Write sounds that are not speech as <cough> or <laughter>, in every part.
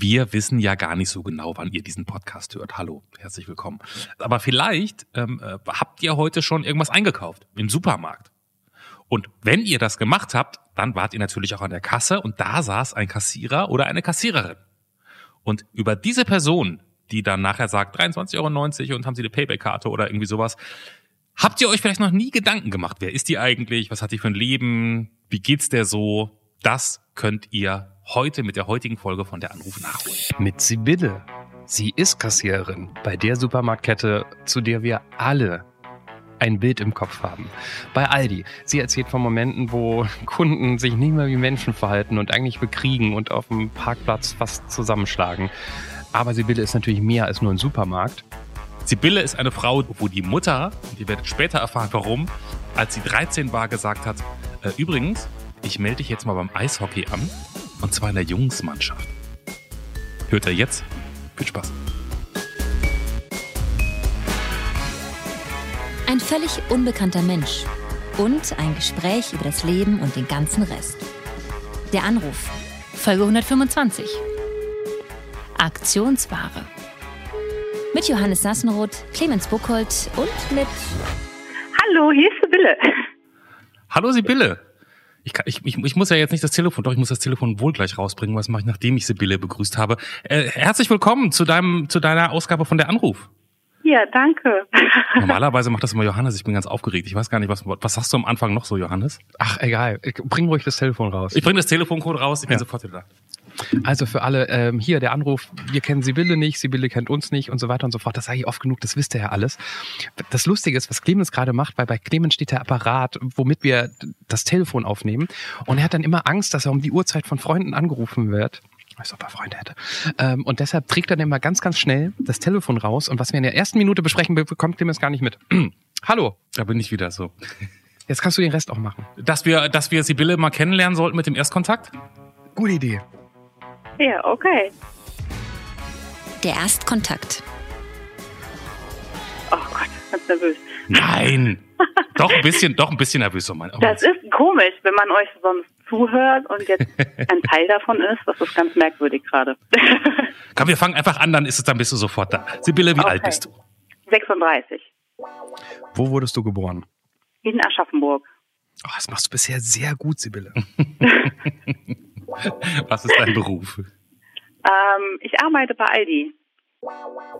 Wir wissen ja gar nicht so genau, wann ihr diesen Podcast hört. Hallo, herzlich willkommen. Aber vielleicht ähm, äh, habt ihr heute schon irgendwas eingekauft im Supermarkt. Und wenn ihr das gemacht habt, dann wart ihr natürlich auch an der Kasse und da saß ein Kassierer oder eine Kassiererin. Und über diese Person, die dann nachher sagt 23,90 Euro und haben sie eine Payback-Karte oder irgendwie sowas, habt ihr euch vielleicht noch nie Gedanken gemacht? Wer ist die eigentlich? Was hat die für ein Leben? Wie geht's der so? Das könnt ihr heute mit der heutigen Folge von der Anruf nachholen. Mit Sibylle. Sie ist Kassiererin bei der Supermarktkette, zu der wir alle ein Bild im Kopf haben. Bei Aldi. Sie erzählt von Momenten, wo <laughs> Kunden sich nicht mehr wie Menschen verhalten und eigentlich bekriegen und auf dem Parkplatz fast zusammenschlagen. Aber Sibylle ist natürlich mehr als nur ein Supermarkt. Sibylle ist eine Frau, wo die Mutter, und ihr werdet später erfahren, warum, als sie 13 war, gesagt hat, äh, übrigens, ich melde dich jetzt mal beim Eishockey an, und zwar in der Jungsmannschaft. Hört ihr jetzt? Viel Spaß. Ein völlig unbekannter Mensch und ein Gespräch über das Leben und den ganzen Rest. Der Anruf, Folge 125. Aktionsware. Mit Johannes Sassenroth, Clemens Buchholz und mit. Hallo, hier ist Sibylle. Hallo Sibylle. Ich, kann, ich, ich, ich muss ja jetzt nicht das Telefon, doch ich muss das Telefon wohl gleich rausbringen. Was mache ich, nachdem ich Sibylle begrüßt habe? Äh, herzlich willkommen zu deinem, zu deiner Ausgabe von der Anruf. Ja, danke. <laughs> Normalerweise macht das immer Johannes. Ich bin ganz aufgeregt. Ich weiß gar nicht, was, was sagst du am Anfang noch so, Johannes? Ach, egal. Bring ruhig das Telefon raus. Ich bringe das Telefoncode raus. Ich bin Ja. sofort wieder da. Also für alle, ähm, hier der Anruf, wir kennen Sibylle nicht, Sibylle kennt uns nicht und so weiter und so fort. Das sage ich oft genug, das wisst ihr ja alles. Das Lustige ist, was Clemens gerade macht, weil bei Clemens steht der Apparat, womit wir das Telefon aufnehmen. Und er hat dann immer Angst, dass er um die Uhrzeit von Freunden angerufen wird. Ich weiß, ob er Freunde hätte. Ähm, und deshalb trägt er dann immer ganz, ganz schnell das Telefon raus. Und was wir in der ersten Minute besprechen, bekommt Clemens gar nicht mit. <clears throat> Hallo, Da bin ich wieder so. jetzt kannst du den Rest auch machen. Dass wir, dass wir Sibylle mal kennenlernen sollten mit dem Erstkontakt? Gute Idee. Ja, okay. Der Erstkontakt. Oh Gott, ganz nervös. Nein. <laughs> doch ein bisschen, doch ein bisschen nervös. So mein, Das ist komisch, wenn man euch sonst zuhört und jetzt <laughs> ein Teil davon ist. Das ist ganz merkwürdig gerade. <laughs> Komm, wir fangen einfach an, dann ist es, dann bist du sofort da. Sibylle, wie Okay. alt bist du? 36. Wo wurdest du geboren? In Aschaffenburg. Oh, das machst du bisher sehr gut, Sibylle. <laughs> Was ist dein Beruf? Ähm, ich arbeite bei Aldi.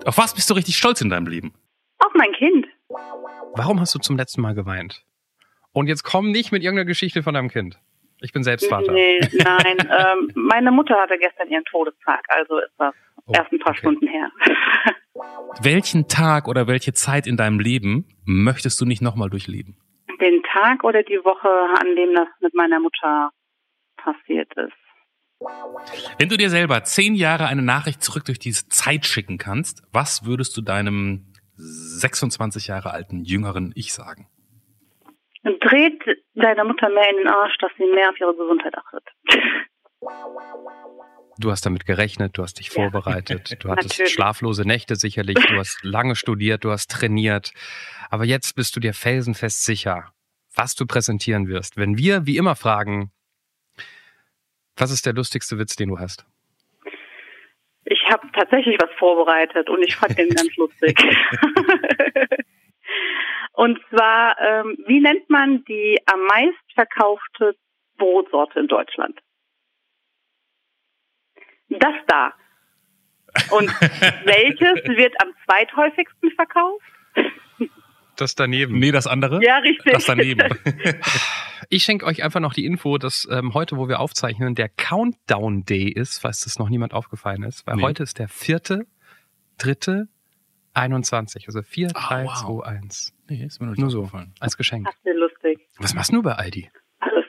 Auf was bist du richtig stolz in deinem Leben? Auf mein Kind. Warum hast du zum letzten Mal geweint? Und jetzt komm nicht mit irgendeiner Geschichte von deinem Kind. Ich bin selbst Vater. Nee, nein. <laughs> ähm, meine Mutter hatte gestern ihren Todestag, also ist das Oh, erst ein paar okay. Stunden her. <laughs> Welchen Tag oder welche Zeit in deinem Leben möchtest du nicht nochmal durchleben? Den Tag oder die Woche, an dem das mit meiner Mutter passiert ist. Wenn du dir selber zehn Jahre eine Nachricht zurück durch diese Zeit schicken kannst, was würdest du deinem 26 Jahre alten jüngeren Ich sagen? Dreht deiner Mutter mehr in den Arsch, dass sie mehr auf ihre Gesundheit achtet. Du hast damit gerechnet, du hast dich Ja. vorbereitet, du <laughs> hattest Natürlich. schlaflose Nächte sicherlich, du hast lange studiert, du hast trainiert. Aber jetzt bist du dir felsenfest sicher, was du präsentieren wirst. Wenn wir wie immer fragen, was ist der lustigste Witz, den du hast? Ich habe tatsächlich was vorbereitet und ich fand den <laughs> ganz lustig. <laughs> und zwar, ähm, wie nennt man die am meistverkaufte Brotsorte in Deutschland? Das da. Und <laughs> welches wird am zweithäufigsten verkauft? Das daneben. Nee, das andere? Ja, richtig. Das daneben. Ich schenke euch einfach noch die Info, dass ähm, heute, wo wir aufzeichnen, der Countdown Day ist, falls das noch niemand aufgefallen ist. Weil Nee. heute ist der vierte, dritte, 21. Also 4, Ah, 3, wow. 2, 1. nee, ist mir noch nicht Nur so, als Geschenk. Das ist lustig. Was machst du bei Aldi? Alles.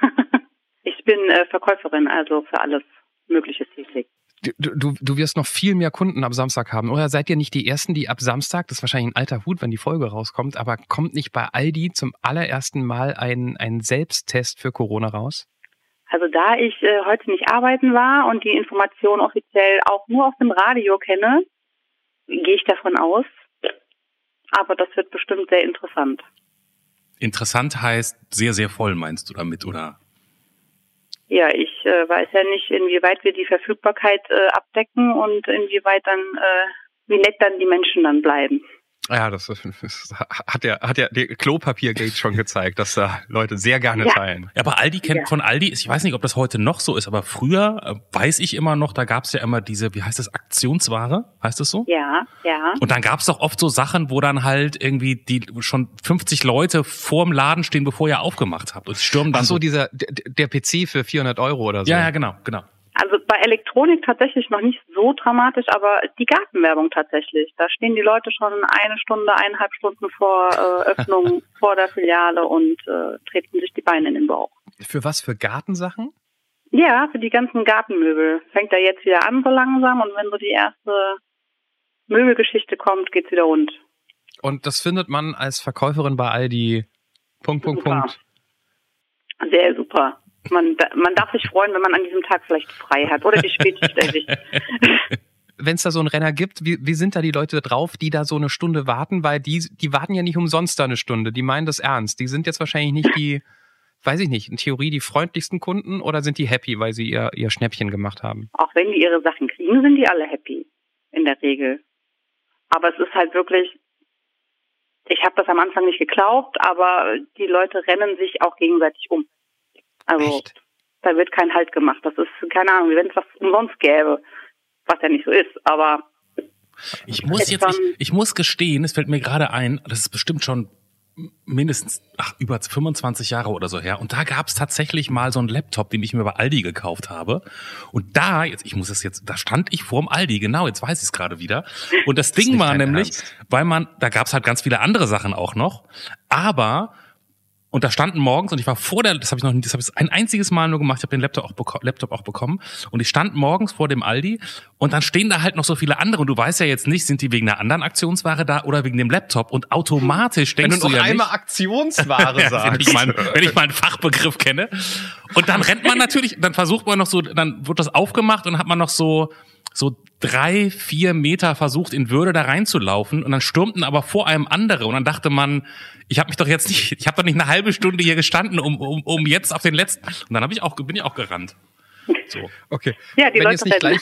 <laughs> ich bin äh, Verkäuferin, also für alles Mögliche tätig. Du, du, du wirst noch viel mehr Kunden ab Samstag haben. Oder seid ihr nicht die Ersten, die ab Samstag, das ist wahrscheinlich ein alter Hut, wenn die Folge rauskommt, aber kommt nicht bei Aldi zum allerersten Mal ein, ein Selbsttest für Corona raus? Also da ich äh, heute nicht arbeiten war und die Information offiziell auch nur aus dem Radio kenne, gehe ich davon aus. Aber das wird bestimmt sehr interessant. Interessant heißt sehr, sehr voll, meinst du damit, oder? Ja, ich äh, weiß ja nicht, inwieweit wir die Verfügbarkeit äh, abdecken und inwieweit dann, äh, wie nett dann die Menschen dann bleiben. Ja, das, das hat ja, hat ja der Klopapiergate schon gezeigt, dass da Leute sehr gerne Ja. teilen. Ja, aber Aldi kennt Ja. von Aldi, ich weiß nicht, ob das heute noch so ist, aber früher äh, weiß ich immer noch, da gab's ja immer diese, wie heißt das, Aktionsware, heißt das so? Ja, ja. Und dann gab's doch oft so Sachen, wo dann halt irgendwie die schon 50 Leute vorm Laden stehen, bevor ihr aufgemacht habt. Und stürmen dann Ach so, so. dieser, der, der PC für 400 Euro oder so. Ja, ja, genau, genau. Also bei Elektronik tatsächlich noch nicht so dramatisch, aber die Gartenwerbung tatsächlich. Da stehen die Leute schon eine Stunde, eineinhalb Stunden vor äh, Öffnung <laughs> vor der Filiale und äh, treten sich die Beine in den Bauch. Für was? Für Gartensachen? Ja, für die ganzen Gartenmöbel. Fängt da jetzt wieder an so langsam und wenn so die erste Möbelgeschichte kommt, geht's wieder rund. Und das findet man als Verkäuferin bei Aldi. Punkt, Punkt, Super. Punkt. Sehr super. Man, man darf sich freuen, wenn man an diesem Tag vielleicht frei hat oder die Spätschicht erwischt. <laughs> Wenn es da so einen Renner gibt, wie, wie sind da die Leute drauf, die da so eine Stunde warten? Weil die, die warten ja nicht umsonst da eine Stunde. Die meinen das ernst. Die sind jetzt wahrscheinlich nicht die, weiß ich nicht, in Theorie die freundlichsten Kunden oder sind die happy, weil sie ihr, ihr Schnäppchen gemacht haben? Auch wenn die ihre Sachen kriegen, sind die alle happy. In der Regel. Aber es ist halt wirklich, ich habe das am Anfang nicht geglaubt, aber die Leute rennen sich auch gegenseitig um. Also Echt? da wird kein Halt gemacht. Das ist, keine Ahnung, wie wenn es was umsonst gäbe. Was ja nicht so ist, aber Ich muss jetzt, ich, ich muss gestehen, es fällt mir gerade ein, das ist bestimmt schon mindestens ach, über 25 Jahre oder so her. Und da gab es tatsächlich mal so einen Laptop, den ich mir bei Aldi gekauft habe. Und da, jetzt, ich muss es jetzt, da stand ich vorm Aldi, genau, jetzt weiß ich es gerade wieder. Und das, ist Ding war nämlich, Ernst. weil man, da gab es halt ganz viele andere Sachen auch noch. Aber und da standen morgens und ich war vor der, das habe ich noch das habe ich ein einziges Mal nur gemacht, ich habe den Laptop auch, Laptop auch bekommen und ich stand morgens vor dem Aldi und dann stehen da halt noch so viele andere und du weißt ja jetzt nicht, sind die wegen einer anderen Aktionsware da oder wegen dem Laptop und automatisch Wenn denkst du noch ja einmal nicht, Aktionsware <laughs> ja, wenn, ich sagst. mal, wenn ich mal einen Fachbegriff kenne. Und dann rennt man natürlich, dann versucht man noch so, dann wird das aufgemacht und hat man noch so, so drei, vier Meter versucht in Würde da reinzulaufen und dann stürmten aber vor einem andere und dann dachte man, ich habe mich doch jetzt nicht, ich habe doch nicht eine halbe Stunde hier gestanden, um, um, um jetzt auf den letzten. Und dann habe ich auch, bin ich auch gerannt. So. Okay. Ja, die Wenn Leute jetzt nicht gleich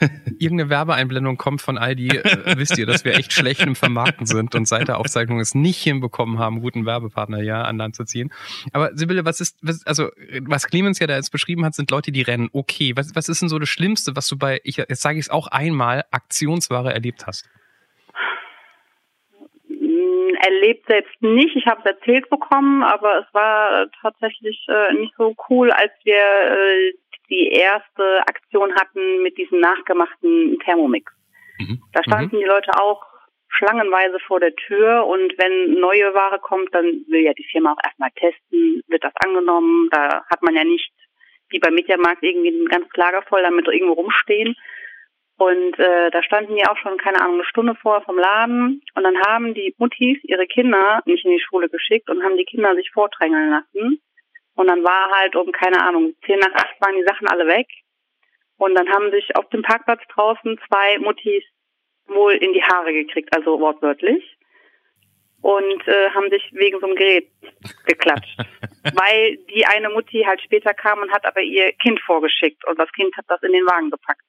<laughs> irgendeine Werbeeinblendung kommt von Aldi, äh, wisst ihr, dass wir echt schlecht im Vermarkten sind und seit der Aufzeichnung es nicht hinbekommen haben, guten Werbepartner ja an Land zu ziehen. Aber Sibylle, was ist, was, also was Clemens ja da jetzt beschrieben hat, sind Leute, die rennen. Okay, was, was ist denn so das Schlimmste, was du bei, ich, jetzt sage ich es auch einmal, Aktionsware erlebt hast? Mm, erlebt selbst nicht. Ich habe es erzählt bekommen, aber es war äh, tatsächlich äh, nicht so cool, als wir äh, die erste Aktion hatten mit diesem nachgemachten Thermomix. Mhm. Da standen die Leute auch schlangenweise vor der Tür und wenn neue Ware kommt, dann will ja die Firma auch erstmal testen, wird das angenommen. Da hat man ja nicht wie beim Mediamarkt irgendwie ein ganzes Lager voll damit irgendwo rumstehen. Und äh, da standen die auch schon, keine Ahnung, eine Stunde vor vom Laden. Und dann haben die Muttis ihre Kinder nicht in die Schule geschickt und haben die Kinder sich vordrängeln lassen. Und dann war halt um, keine Ahnung, zehn nach acht waren die Sachen alle weg. Und dann haben sich auf dem Parkplatz draußen zwei Muttis wohl in die Haare gekriegt, also wortwörtlich. Und äh, haben sich wegen so einem Gerät geklatscht. <laughs> Weil die eine Mutti halt später kam und hat aber ihr Kind vorgeschickt und das Kind hat das in den Wagen gepackt.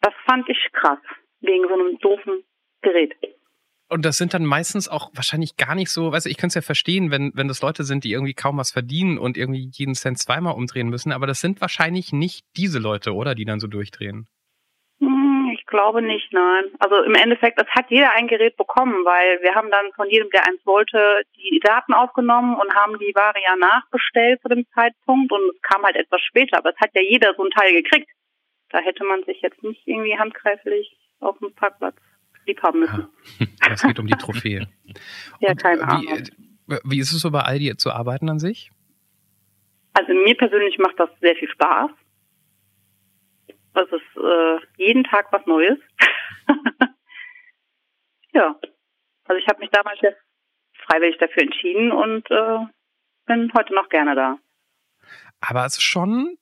Das fand ich krass, wegen so einem doofen Gerät. Und das sind dann meistens auch wahrscheinlich gar nicht so, weißt du, ich könnte es ja verstehen, wenn, wenn das Leute sind, die irgendwie kaum was verdienen und irgendwie jeden Cent zweimal umdrehen müssen, aber das sind wahrscheinlich nicht diese Leute, oder, die dann so durchdrehen. Hm, Ich glaube nicht, nein. Also im Endeffekt, es hat jeder ein Gerät bekommen, weil wir haben dann von jedem, der eins wollte, die Daten aufgenommen und haben die Ware ja nachbestellt zu dem Zeitpunkt und es kam halt etwas später, aber es hat ja jeder so ein Teil gekriegt. Da hätte man sich jetzt nicht irgendwie handgreiflich auf dem Parkplatz lieb haben müssen. <laughs> Es geht um die Trophäe. <laughs> Ja, keine Ahnung. wie, äh, wie ist es so bei Aldi zu arbeiten an sich? Also mir persönlich macht das sehr viel Spaß. Das ist äh, jeden Tag was Neues. <laughs> ja. Also ich habe mich damals jetzt freiwillig dafür entschieden und äh, bin heute noch gerne da. Aber es ist schon,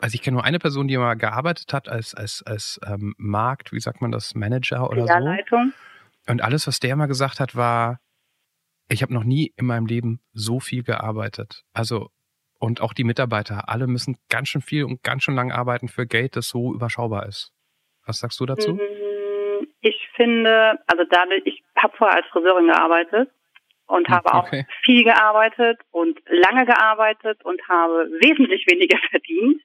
also ich kenne nur eine Person, die mal gearbeitet hat als, als, als ähm, Markt, wie sagt man das, Manager oder so. Und alles, was der immer gesagt hat, war, ich habe noch nie in meinem Leben so viel gearbeitet. Also Und auch die Mitarbeiter, alle müssen ganz schön viel und ganz schön lang arbeiten für Geld, das so überschaubar ist. Was sagst du dazu? Mhm, Ich finde, also dadurch, ich habe vorher als Friseurin gearbeitet und Hm, habe auch okay. viel gearbeitet und lange gearbeitet und habe wesentlich weniger <laughs> verdient.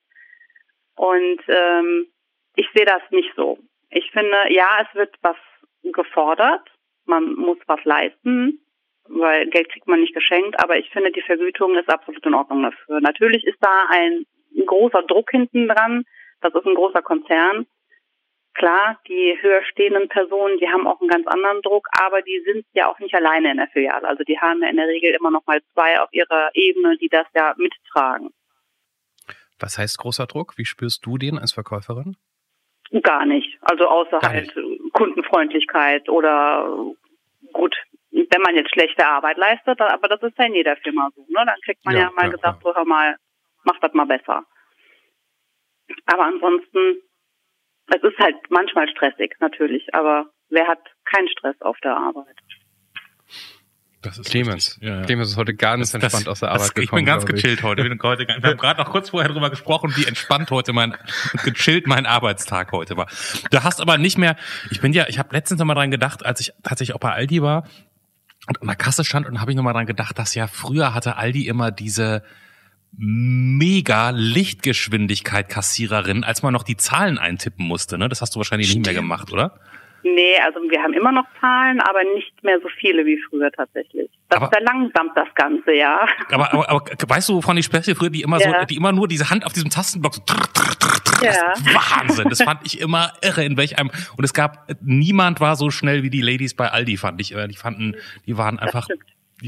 Und ähm, ich sehe das nicht so. Ich finde, ja, es wird was gefordert, man muss was leisten, weil Geld kriegt man nicht geschenkt, aber ich finde, die Vergütung ist absolut in Ordnung dafür. Natürlich ist da ein großer Druck hinten dran, das ist ein großer Konzern. Klar, die höher stehenden Personen, die haben auch einen ganz anderen Druck, aber die sind ja auch nicht alleine in der Filiale. Also die haben ja in der Regel immer noch mal zwei auf ihrer Ebene, die das ja mittragen. Was heißt großer Druck? Wie spürst du den als Verkäuferin? Gar nicht. Also außer Gar halt Kundenfreundlichkeit oder gut, wenn man jetzt schlechte Arbeit leistet, aber das ist ja in jeder Firma so, ne? Dann kriegt man Ja, ja, mal klar, gesagt, so hör mal, mach das mal besser. Aber ansonsten, es ist halt manchmal stressig, natürlich, aber wer hat keinen Stress auf der Arbeit? Das ist Clemens. Ja, ja. Clemens ist heute ganz Das- entspannt aus der Arbeit das, Ich gekommen. bin ganz ich. gechillt heute. Ich bin heute. Wir haben gerade noch kurz vorher drüber gesprochen, wie entspannt heute mein <laughs> gechillt mein Arbeitstag heute war. Du hast aber nicht mehr. Ich bin ja. Ich habe letztens noch mal dran gedacht, als ich tatsächlich auch bei Aldi war und an der Kasse stand und habe ich noch mal dran gedacht, dass ja früher hatte Aldi immer diese mega Lichtgeschwindigkeit Kassiererin, als man noch die Zahlen eintippen musste. Ne? Das hast du wahrscheinlich nicht mehr Stimmt. gemacht, oder? Nee, also wir haben immer noch Zahlen, aber nicht mehr so viele wie früher tatsächlich. Das Aber- verlangsamt das Ganze, ja. Aber, aber, aber weißt du, wovon ich spreche? Früher, die immer so, Ja. die immer nur diese Hand auf diesem Tastenblock so trrr, trrr, trrr. Ja. Wahnsinn. Das fand ich immer irre, in welch einem, und es gab, niemand war so schnell wie die Ladies bei Aldi, fand ich. äh, Die fanden, die waren einfach.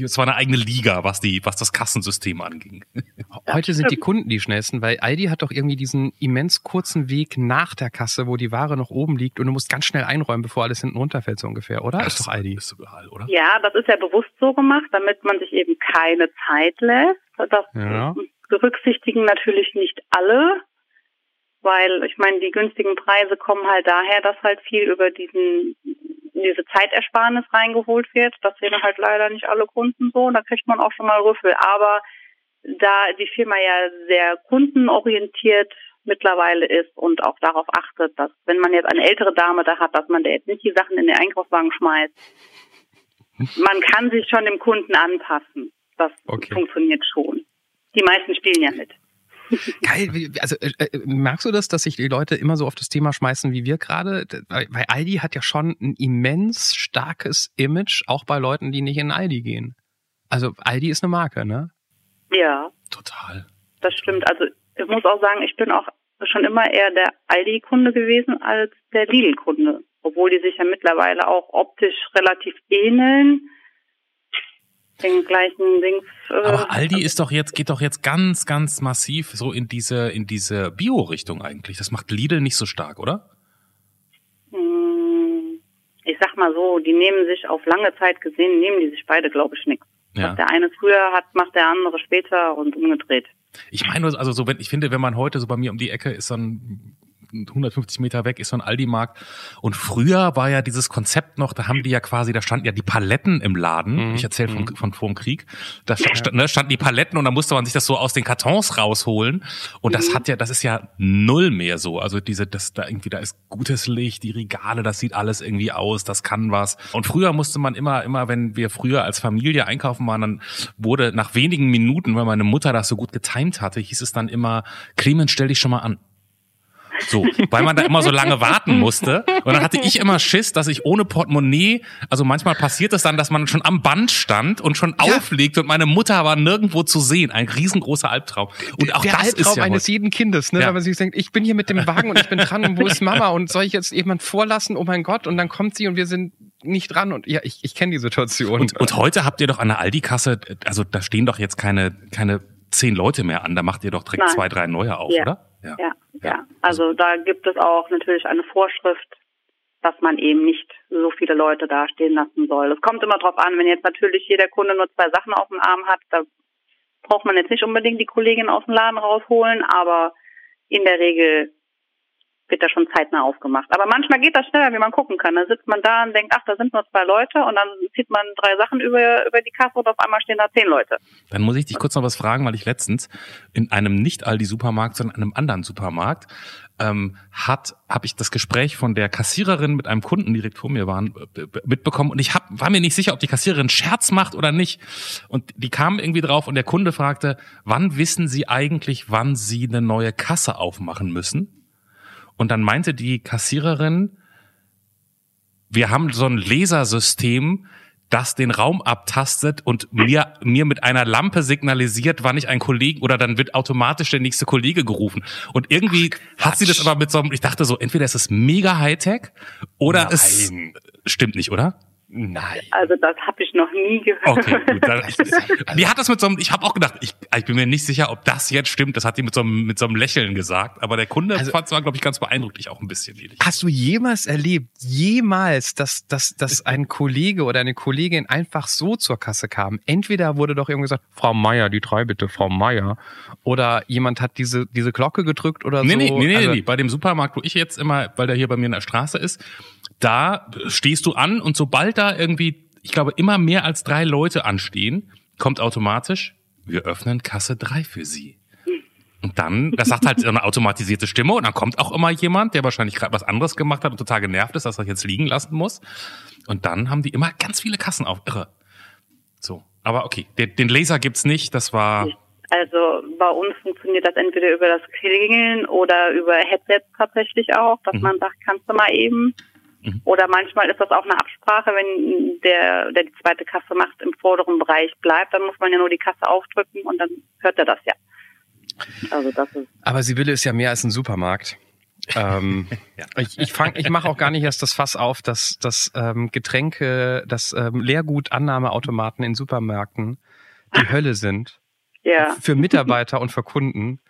Es war eine eigene Liga, was die, was das Kassensystem anging. <laughs> Heute sind die Kunden die schnellsten, weil Aldi hat doch irgendwie diesen immens kurzen Weg nach der Kasse, wo die Ware noch oben liegt und du musst ganz schnell einräumen, bevor alles hinten runterfällt, so ungefähr, oder? ist doch Aldi. Ist überall, oder? Ja, das ist ja bewusst so gemacht, damit man sich eben keine Zeit lässt. Das Ja. berücksichtigen natürlich nicht alle, weil ich meine, die günstigen Preise kommen halt daher, dass halt viel über diesen diese Zeitersparnis reingeholt wird. Das sehen halt leider nicht alle Kunden so. Da kriegt man auch schon mal Rüffel. Aber da die Firma ja sehr kundenorientiert mittlerweile ist und auch darauf achtet, dass wenn man jetzt eine ältere Dame da hat, dass man der jetzt nicht die Sachen in den Einkaufswagen schmeißt. Man kann sich schon dem Kunden anpassen. Das Okay. funktioniert schon. Die meisten spielen ja mit. Geil, also äh, äh, merkst du das, dass sich die Leute immer so auf das Thema schmeißen wie wir gerade? Weil Aldi hat ja schon ein immens starkes Image, auch bei Leuten, die nicht in Aldi gehen. Also Aldi ist eine Marke, ne? Ja, Total. das stimmt. Also ich muss auch sagen, ich bin auch schon immer eher der Aldi-Kunde gewesen als der Lidl-Kunde. Obwohl die sich ja mittlerweile auch optisch relativ ähneln. Den gleichen Dings. Äh, Aber Aldi ist doch jetzt, geht doch jetzt ganz, ganz massiv so in diese, in diese Bio-Richtung eigentlich. Das macht Lidl nicht so stark, oder? mh, ich sag mal so, die nehmen sich auf lange Zeit gesehen, nehmen die sich beide, glaube ich, nichts. Ja. Was der eine früher hat, macht der andere später und umgedreht. Ich meine, also so, wenn, ich finde, wenn man heute so bei mir um die Ecke ist, ein 150 Meter weg ist so ein Aldi-Markt. Und früher war ja dieses Konzept noch, da haben die ja quasi, da standen ja die Paletten im Laden. Mhm. Ich erzähle von, von vor dem Krieg. Da stand, ne, standen die Paletten und da musste man sich das so aus den Kartons rausholen. Und das hat ja, das ist ja null mehr so. Also diese, das da irgendwie, da ist gutes Licht, die Regale, das sieht alles irgendwie aus, das kann was. Und früher musste man immer, immer, wenn wir früher als Familie einkaufen waren, dann wurde nach wenigen Minuten, weil meine Mutter das so gut getimt hatte, hieß es dann immer, Clemens, stell dich schon mal an. So, weil man da immer so lange warten musste. Und dann hatte ich immer Schiss, dass ich ohne Portemonnaie, also manchmal passiert es dann, dass man schon am Band stand und schon Ja. auflegt und meine Mutter war nirgendwo zu sehen. Ein riesengroßer Albtraum. Und auch der das Albtraum ist ja eines heute- jeden Kindes, ne? Ja. Weil man sich denkt, ich bin hier mit dem Wagen und ich bin dran und wo ist Mama und soll ich jetzt jemand vorlassen? Oh mein Gott! Und dann kommt sie und wir sind nicht dran und ja, ich, ich kenne die Situation. Und, und heute habt ihr doch an der Aldi-Kasse, also da stehen doch jetzt keine, keine zehn Leute mehr an, da macht ihr doch direkt Nein. zwei, drei neue auf, Ja. oder? Ja, ja. Also da gibt es auch natürlich eine Vorschrift, dass man eben nicht so viele Leute dastehen lassen soll. Es kommt immer drauf an, wenn jetzt natürlich jeder Kunde nur zwei Sachen auf dem Arm hat, da braucht man jetzt nicht unbedingt die Kollegin aus dem Laden rausholen, aber in der Regel wird da schon zeitnah aufgemacht. Aber manchmal geht das schneller, wie man gucken kann. Da sitzt man da und denkt, ach, da sind nur zwei Leute und dann zieht man drei Sachen über, über die Kasse und auf einmal stehen da zehn Leute. Dann muss ich dich kurz noch was fragen, weil ich letztens in einem nicht Aldi-Supermarkt, sondern in einem anderen Supermarkt ähm, hat habe ich das Gespräch von der Kassiererin mit einem Kunden direkt vor mir waren äh, mitbekommen und ich hab, war mir nicht sicher, ob die Kassiererin Scherz macht oder nicht und die kam irgendwie drauf und der Kunde fragte, wann wissen Sie eigentlich, wann Sie eine neue Kasse aufmachen müssen? Und dann meinte die Kassiererin, wir haben so ein Lasersystem, das den Raum abtastet und mir, mir mit einer Lampe signalisiert, wann ich einen Kollegen oder dann wird automatisch der nächste Kollege gerufen. Und irgendwie Ach, hat sie das aber mit so einem, ich dachte so, entweder ist es mega Hightech oder Nein. es stimmt nicht, oder? Nein. Also das habe ich noch nie gehört. Okay, gut. Dann, <laughs> die hat das mit so einem, ich habe auch gedacht, ich, ich bin mir nicht sicher, ob das jetzt stimmt. Das hat die mit so einem, mit so einem Lächeln gesagt. Aber der Kunde also, fand zwar, glaube ich, ganz beeindruckt, ich auch ein bisschen. Ehrlich. Hast du jemals erlebt, jemals, dass, dass, dass ein Kollege oder eine Kollegin einfach so zur Kasse kam? Entweder wurde doch irgendwie gesagt, Frau Meier, die drei bitte, Frau Meier. Oder jemand hat diese, diese Glocke gedrückt oder nee, so. Nee, nee, nee, also, nee. Bei dem Supermarkt, wo ich jetzt immer, weil der hier bei mir in der Straße ist, da stehst du an und sobald da irgendwie, ich glaube, immer mehr als drei Leute anstehen, kommt automatisch, wir öffnen Kasse drei für Sie. Und dann, das sagt halt eine automatisierte Stimme und dann kommt auch immer jemand, der wahrscheinlich gerade was anderes gemacht hat und total genervt ist, dass er jetzt liegen lassen muss. Und dann haben die immer ganz viele Kassen auf. Irre. So. Aber okay, den, den Laser gibt's nicht, das war. Also bei uns funktioniert das entweder über das Klingeln oder über Headsets tatsächlich auch, dass mhm. man sagt, kannst du mal eben. Mhm. Oder manchmal ist das auch eine Absprache, wenn der, der die zweite Kasse macht, im vorderen Bereich bleibt, dann muss man ja nur die Kasse aufdrücken und dann hört er das ja. Also das ist Aber Sibylle ist ja mehr als ein Supermarkt. ähm, <laughs> ja. Ich, ich, fang, ich mache auch gar nicht erst das Fass auf, dass, dass ähm, Getränke, dass ähm, Leergutannahmeautomaten in Supermärkten die <laughs> Hölle sind. Ja. Für Mitarbeiter und für Kunden.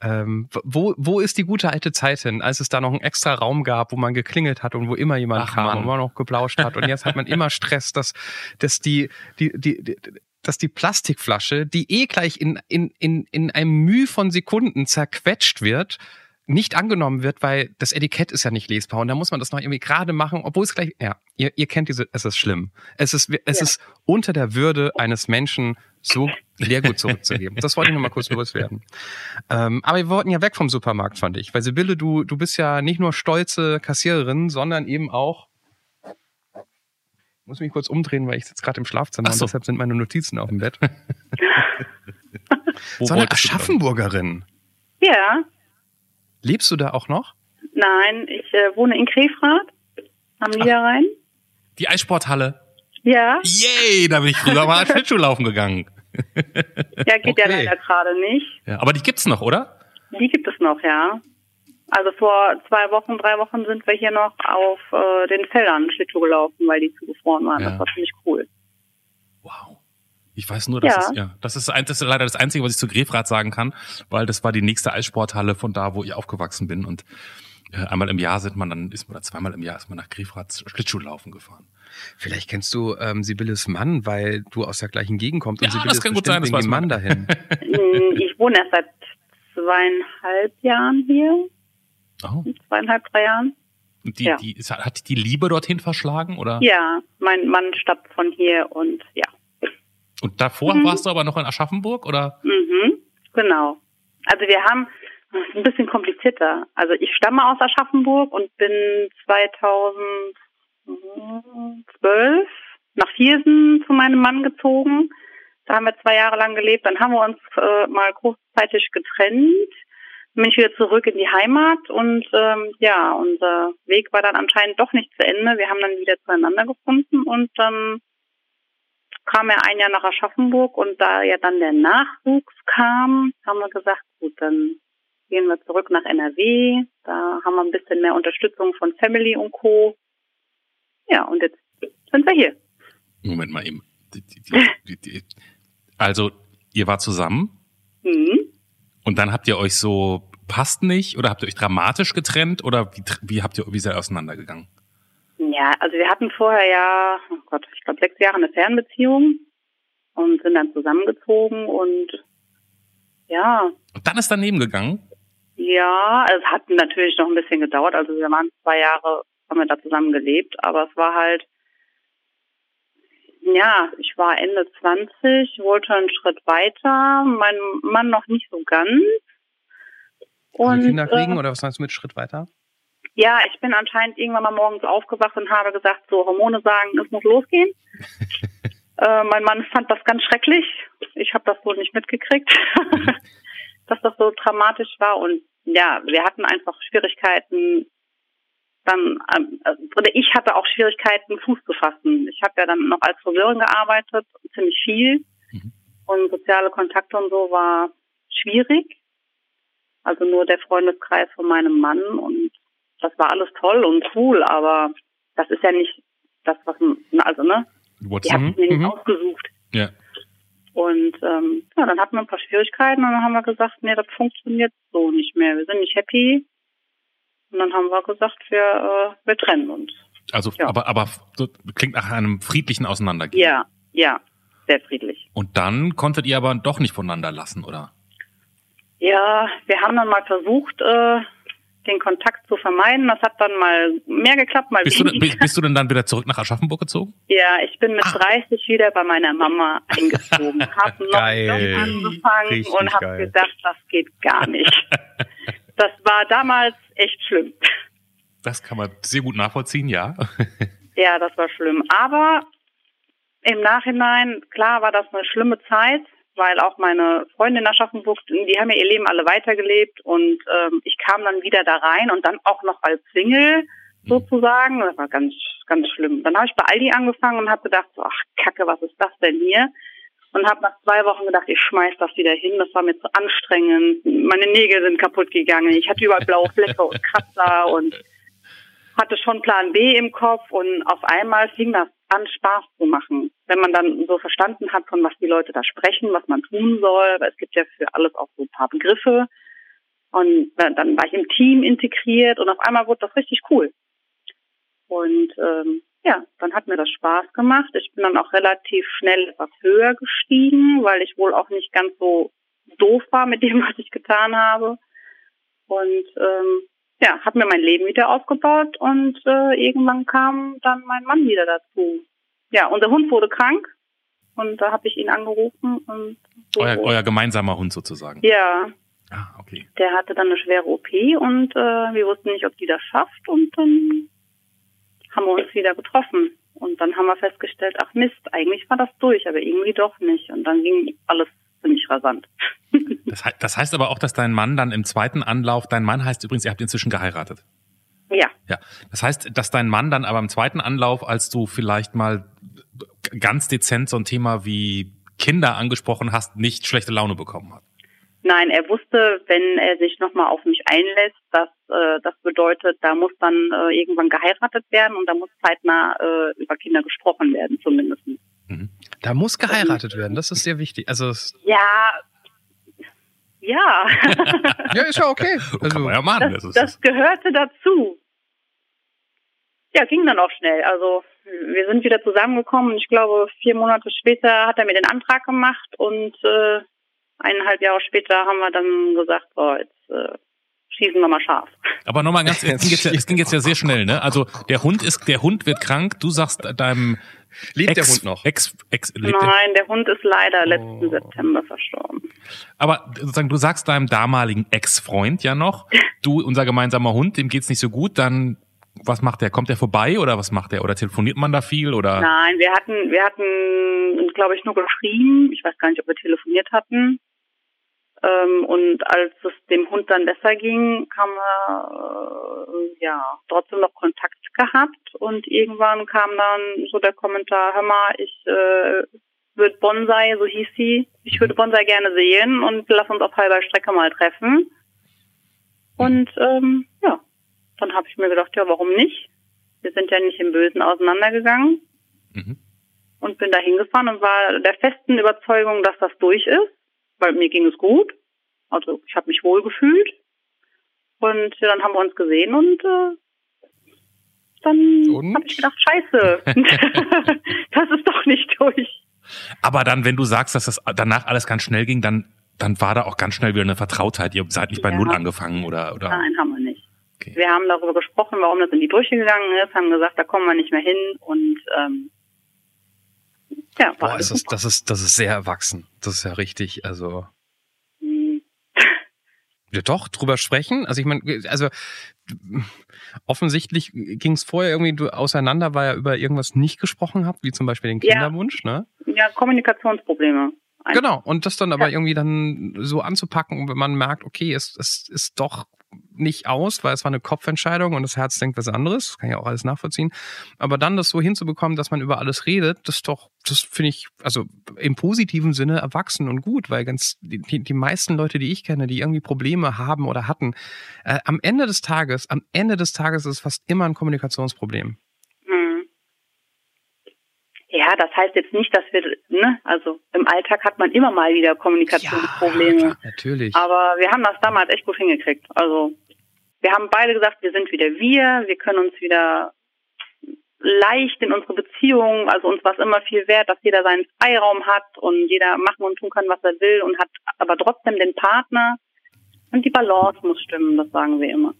Ähm, wo, wo ist die gute alte Zeit hin, als es da noch einen extra Raum gab, wo man geklingelt hat und wo immer jemand Ach, kam Mann. und man noch geblauscht hat. Und jetzt hat man immer <laughs> Stress, dass, dass die, die, die, die dass die Plastikflasche, die eh gleich in, in, in, in einem Mühe von Sekunden zerquetscht wird, nicht angenommen wird, weil das Etikett ist ja nicht lesbar und da muss man das noch irgendwie gerade machen, obwohl es gleich, ja, ihr, ihr kennt diese, es ist schlimm. Es ist, es ja. ist unter der Würde eines Menschen so Leergut zurückzugeben. Das wollte ich nur mal kurz loswerden. Ähm, aber wir wollten ja weg vom Supermarkt, fand ich. Weil Sibylle, du, du bist ja nicht nur stolze Kassiererin, sondern eben auch ich muss mich kurz umdrehen, weil ich sitze gerade im Schlafzimmer so. und deshalb sind meine Notizen auf dem Bett. <laughs> so eine Aschaffenburgerin. Ja. Lebst du da auch noch? Nein, ich äh, wohne in Krefrath am Niederrhein. Die Eissporthalle. Ja. Yay, da bin ich früher mal Schlittschuhlaufen gegangen. Ja, geht okay. ja leider gerade nicht. Ja, aber die gibt's noch, oder? Die gibt es noch, ja. Also vor zwei Wochen, drei Wochen sind wir hier noch auf äh, den Feldern Schlittschuh gelaufen, weil die zugefroren waren. Ja. Das war ziemlich cool. Wow. Ich weiß nur, dass ja. es, ja, das ist, das ist leider das Einzige, was ich zu Grefrath sagen kann, weil das war die nächste Eissporthalle von da, wo ich aufgewachsen bin und äh, einmal im Jahr sind man dann, ist man oder zweimal im Jahr ist man nach Grefrath Schlittschuhlaufen gefahren. Vielleicht kennst du ähm, Sibylles Mann, weil du aus der gleichen Gegend kommst und ja, Sibylle das kann gut sein, das weiß Mann dahin. <laughs> ich wohne erst seit zweieinhalb Jahren hier. Oh. Zweieinhalb, drei Jahren. Und die, ja. die, hat die Liebe dorthin verschlagen, oder? Ja, mein Mann stammt von hier und ja. Und davor mhm. warst du aber noch in Aschaffenburg, oder? Mhm, genau. Also wir haben, das ist ein bisschen komplizierter. Also ich stamme aus Aschaffenburg und bin 2012 nach Viersen zu meinem Mann gezogen. Da haben wir zwei Jahre lang gelebt. Dann haben wir uns äh, mal kurzzeitig getrennt. Dann bin ich wieder zurück in die Heimat und ähm, ja, unser Weg war dann anscheinend doch nicht zu Ende. Wir haben dann wieder zueinander gefunden und dann kam er ein Jahr nach Aschaffenburg und da ja dann der Nachwuchs kam, haben wir gesagt, gut, dann gehen wir zurück nach NRW. Da haben wir ein bisschen mehr Unterstützung von Family und Co. Ja, und jetzt sind wir hier. Moment mal eben. Also, ihr war zusammen? Mhm. Und dann habt ihr euch so, passt nicht, oder habt ihr euch dramatisch getrennt, oder wie, wie habt ihr, wie seid ihr auseinandergegangen? Ja, also wir hatten vorher ja, oh Gott, ich glaube sechs Jahre eine Fernbeziehung und sind dann zusammengezogen und ja. Und dann ist daneben gegangen? Ja, es hat natürlich noch ein bisschen gedauert. Also wir waren zwei Jahre, haben wir da zusammen gelebt, aber es war halt, ja, ich war Ende 20, wollte einen Schritt weiter, mein Mann noch nicht so ganz. Und, Kinder kriegen äh, oder was meinst du mit Schritt weiter? Ja, ich bin anscheinend irgendwann mal morgens aufgewacht und habe gesagt, so Hormone sagen, es muss losgehen. <laughs> äh, mein Mann fand das ganz schrecklich. Ich habe das wohl nicht mitgekriegt, <laughs> dass das so dramatisch war. Und ja, wir hatten einfach Schwierigkeiten, dann, ähm, oder ich hatte auch Schwierigkeiten, Fuß zu fassen. Ich habe ja dann noch als Friseurin gearbeitet, ziemlich viel. Mhm. Und soziale Kontakte und so war schwierig. Also nur der Freundeskreis von meinem Mann und das war alles toll und cool, aber das ist ja nicht das, was, also ne, What's die haben mir nicht mhm. ausgesucht. Ja. Und ähm, ja, dann hatten wir ein paar Schwierigkeiten und dann haben wir gesagt, nee, das funktioniert so nicht mehr. Wir sind nicht happy. Und dann haben wir gesagt, wir, äh, wir trennen uns. Also, ja. aber, aber klingt nach einem friedlichen Auseinandergehen. Ja, ja, sehr friedlich. Und dann konntet ihr aber doch nicht voneinander lassen, oder? Ja, wir haben dann mal versucht, äh, den Kontakt zu vermeiden. Das hat dann mal mehr geklappt, mal bist weniger. Du, bist du denn dann wieder zurück nach Aschaffenburg gezogen? Ja, ich bin mit ah. 30 wieder bei meiner Mama eingezogen. <laughs> hab noch geil. angefangen Richtig und habe gedacht, das geht gar nicht. <laughs> das war damals echt schlimm. Das kann man sehr gut nachvollziehen, ja. <laughs> ja, das war schlimm. Aber im Nachhinein, klar war das eine schlimme Zeit weil auch meine Freundin in Aschaffenburg, die haben ja ihr Leben alle weitergelebt und ähm, ich kam dann wieder da rein und dann auch noch als Single mhm. sozusagen. Das war ganz, ganz schlimm. Dann habe ich bei Aldi angefangen und habe gedacht, so, ach Kacke, was ist das denn hier? Und habe nach zwei Wochen gedacht, ich schmeiß das wieder hin. Das war mir zu anstrengend. Meine Nägel sind kaputt gegangen. Ich hatte überall blaue Flecke und Kratzer und hatte schon Plan B im Kopf und auf einmal fing das an, Spaß zu machen. Wenn man dann so verstanden hat, von was die Leute da sprechen, was man tun soll, weil es gibt ja für alles auch so ein paar Begriffe. Und dann war ich im Team integriert und auf einmal wurde das richtig cool. Und ähm, ja, dann hat mir das Spaß gemacht. Ich bin dann auch relativ schnell etwas höher gestiegen, weil ich wohl auch nicht ganz so doof war mit dem, <laughs> was ich getan habe. Und ähm, ja, habe mir mein Leben wieder aufgebaut und äh, irgendwann kam dann mein Mann wieder dazu. Ja, unser Hund wurde krank und da habe ich ihn angerufen und so. euer, euer gemeinsamer Hund sozusagen. Ja. Ah, okay. Der hatte dann eine schwere OP und äh, wir wussten nicht, ob die das schafft und dann haben wir uns wieder getroffen. Und dann haben wir festgestellt, ach Mist, eigentlich war das durch, aber irgendwie doch nicht. Und dann ging alles ziemlich rasant. <laughs> Das, das heißt aber auch, dass dein Mann dann im zweiten Anlauf, dein Mann heißt übrigens, ihr habt inzwischen geheiratet. Ja. Ja. Das heißt, dass dein Mann dann aber im zweiten Anlauf, als du vielleicht mal ganz dezent so ein Thema wie Kinder angesprochen hast, nicht schlechte Laune bekommen hat. Nein, er wusste, wenn er sich nochmal auf mich einlässt, dass äh, das bedeutet, da muss dann äh, irgendwann geheiratet werden und da muss zeitnah äh, über Kinder gesprochen werden, zumindest. Mhm. Da muss geheiratet werden, das ist sehr wichtig. Also ja, ja. <laughs> ja, ist ja okay. <laughs> Also, Kann man ja machen. Das, das, das gehörte dazu. Ja, ging dann auch schnell. Also wir sind wieder zusammengekommen. Ich glaube, vier Monate später hat er mir den Antrag gemacht und äh, eineinhalb Jahre später haben wir dann gesagt, oh, jetzt äh, schießen wir mal scharf. Aber nochmal ganz, es ging, jetzt, es ging jetzt ja sehr schnell, ne? Also der Hund ist, der Hund wird krank. Du sagst deinem Lebt Ex, der Hund noch? Ex, Ex, Nein, der Hund ist leider oh. letzten September verstorben. Aber sozusagen, du sagst deinem damaligen Ex-Freund ja noch, <laughs> du, unser gemeinsamer Hund, dem geht's nicht so gut, dann was macht der? Kommt der vorbei oder was macht der? Oder telefoniert man da viel oder? Nein, wir hatten, wir hatten, glaube ich, nur geschrieben. Ich weiß gar nicht, ob wir telefoniert hatten. Ähm, und als es dem Hund dann besser ging, haben wir äh, ja trotzdem noch Kontakt gehabt und irgendwann kam dann so der Kommentar, hör mal, ich äh, würde Bonsai, so hieß sie, ich würde Bonsai gerne sehen und lass uns auf halber Strecke mal treffen. Und ähm, ja, dann habe ich mir gedacht, ja, warum nicht? Wir sind ja nicht im Bösen auseinandergegangen. Mhm. Und bin da hingefahren und war der festen Überzeugung, dass das durch ist weil mir ging es gut. Also ich habe mich wohl gefühlt. Und ja, dann haben wir uns gesehen und äh, dann habe ich gedacht, scheiße, <laughs> <laughs> das ist doch nicht durch. Aber dann, wenn du sagst, dass das danach alles ganz schnell ging, dann dann war da auch ganz schnell wieder eine Vertrautheit. Ihr seid nicht bei Ja. Null angefangen oder, oder? Nein, haben wir nicht. Okay. Wir haben darüber gesprochen, warum das in die Brüche gegangen ist, haben gesagt, da kommen wir nicht mehr hin und ähm, ja, Boah, ist das, das ist, das ist sehr erwachsen. Das ist ja richtig, also. Hm, Ja, doch, drüber sprechen. Also ich meine, also offensichtlich ging es vorher irgendwie auseinander, weil ihr über irgendwas nicht gesprochen habt, wie zum Beispiel den Ja. Kinderwunsch, ne? Ja, Kommunikationsprobleme. Genau, und das dann aber Ja. irgendwie dann so anzupacken, wenn man merkt, okay, es, es ist doch nicht aus, weil es war eine Kopfentscheidung und das Herz denkt was anderes, das kann ich auch alles nachvollziehen. Aber dann das so hinzubekommen, dass man über alles redet, das ist doch, das finde ich, also im positiven Sinne erwachsen und gut, weil ganz die, die meisten Leute, die ich kenne, die irgendwie Probleme haben oder hatten, äh, am Ende des Tages, am Ende des Tages ist es fast immer ein Kommunikationsproblem. Hm. Ja, das heißt jetzt nicht, dass wir, ne, also im Alltag hat man immer mal wieder Kommunikationsprobleme. klar, natürlich. Aber wir haben das damals echt gut hingekriegt. Also wir haben beide gesagt, wir sind wieder wir, wir können uns wieder leicht in unsere Beziehung, also uns war es immer viel wert, dass jeder seinen Freiraum hat und jeder machen und tun kann, was er will und hat aber trotzdem den Partner. Und die Balance muss stimmen, das sagen wir immer.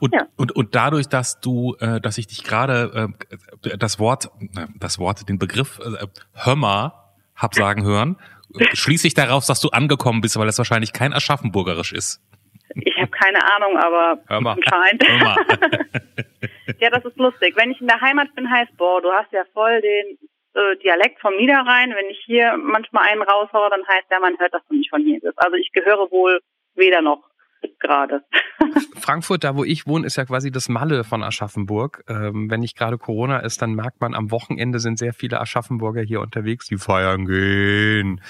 Und, Ja. und, und dadurch, dass du, äh, dass ich dich gerade äh, das Wort, äh, das Wort, den Begriff äh, Hömmer hab sagen hören, schließe ich daraus, dass du angekommen bist, weil das wahrscheinlich kein Aschaffenburgerisch ist. Keine Ahnung, aber Hör mal. anscheinend. Hömmer. <laughs> Ja, das ist lustig. Wenn ich in der Heimat bin, heißt, boah, du hast ja voll den äh, Dialekt vom Niederrhein. Wenn ich hier manchmal einen raushaue, dann heißt ja, man hört, dass du nicht von hier bist. Also ich gehöre wohl weder noch gerade. Frankfurt, da wo ich wohne, ist ja quasi das Malle von Aschaffenburg. Ähm, wenn nicht gerade Corona ist, dann merkt man, am Wochenende sind sehr viele Aschaffenburger hier unterwegs, die feiern gehen.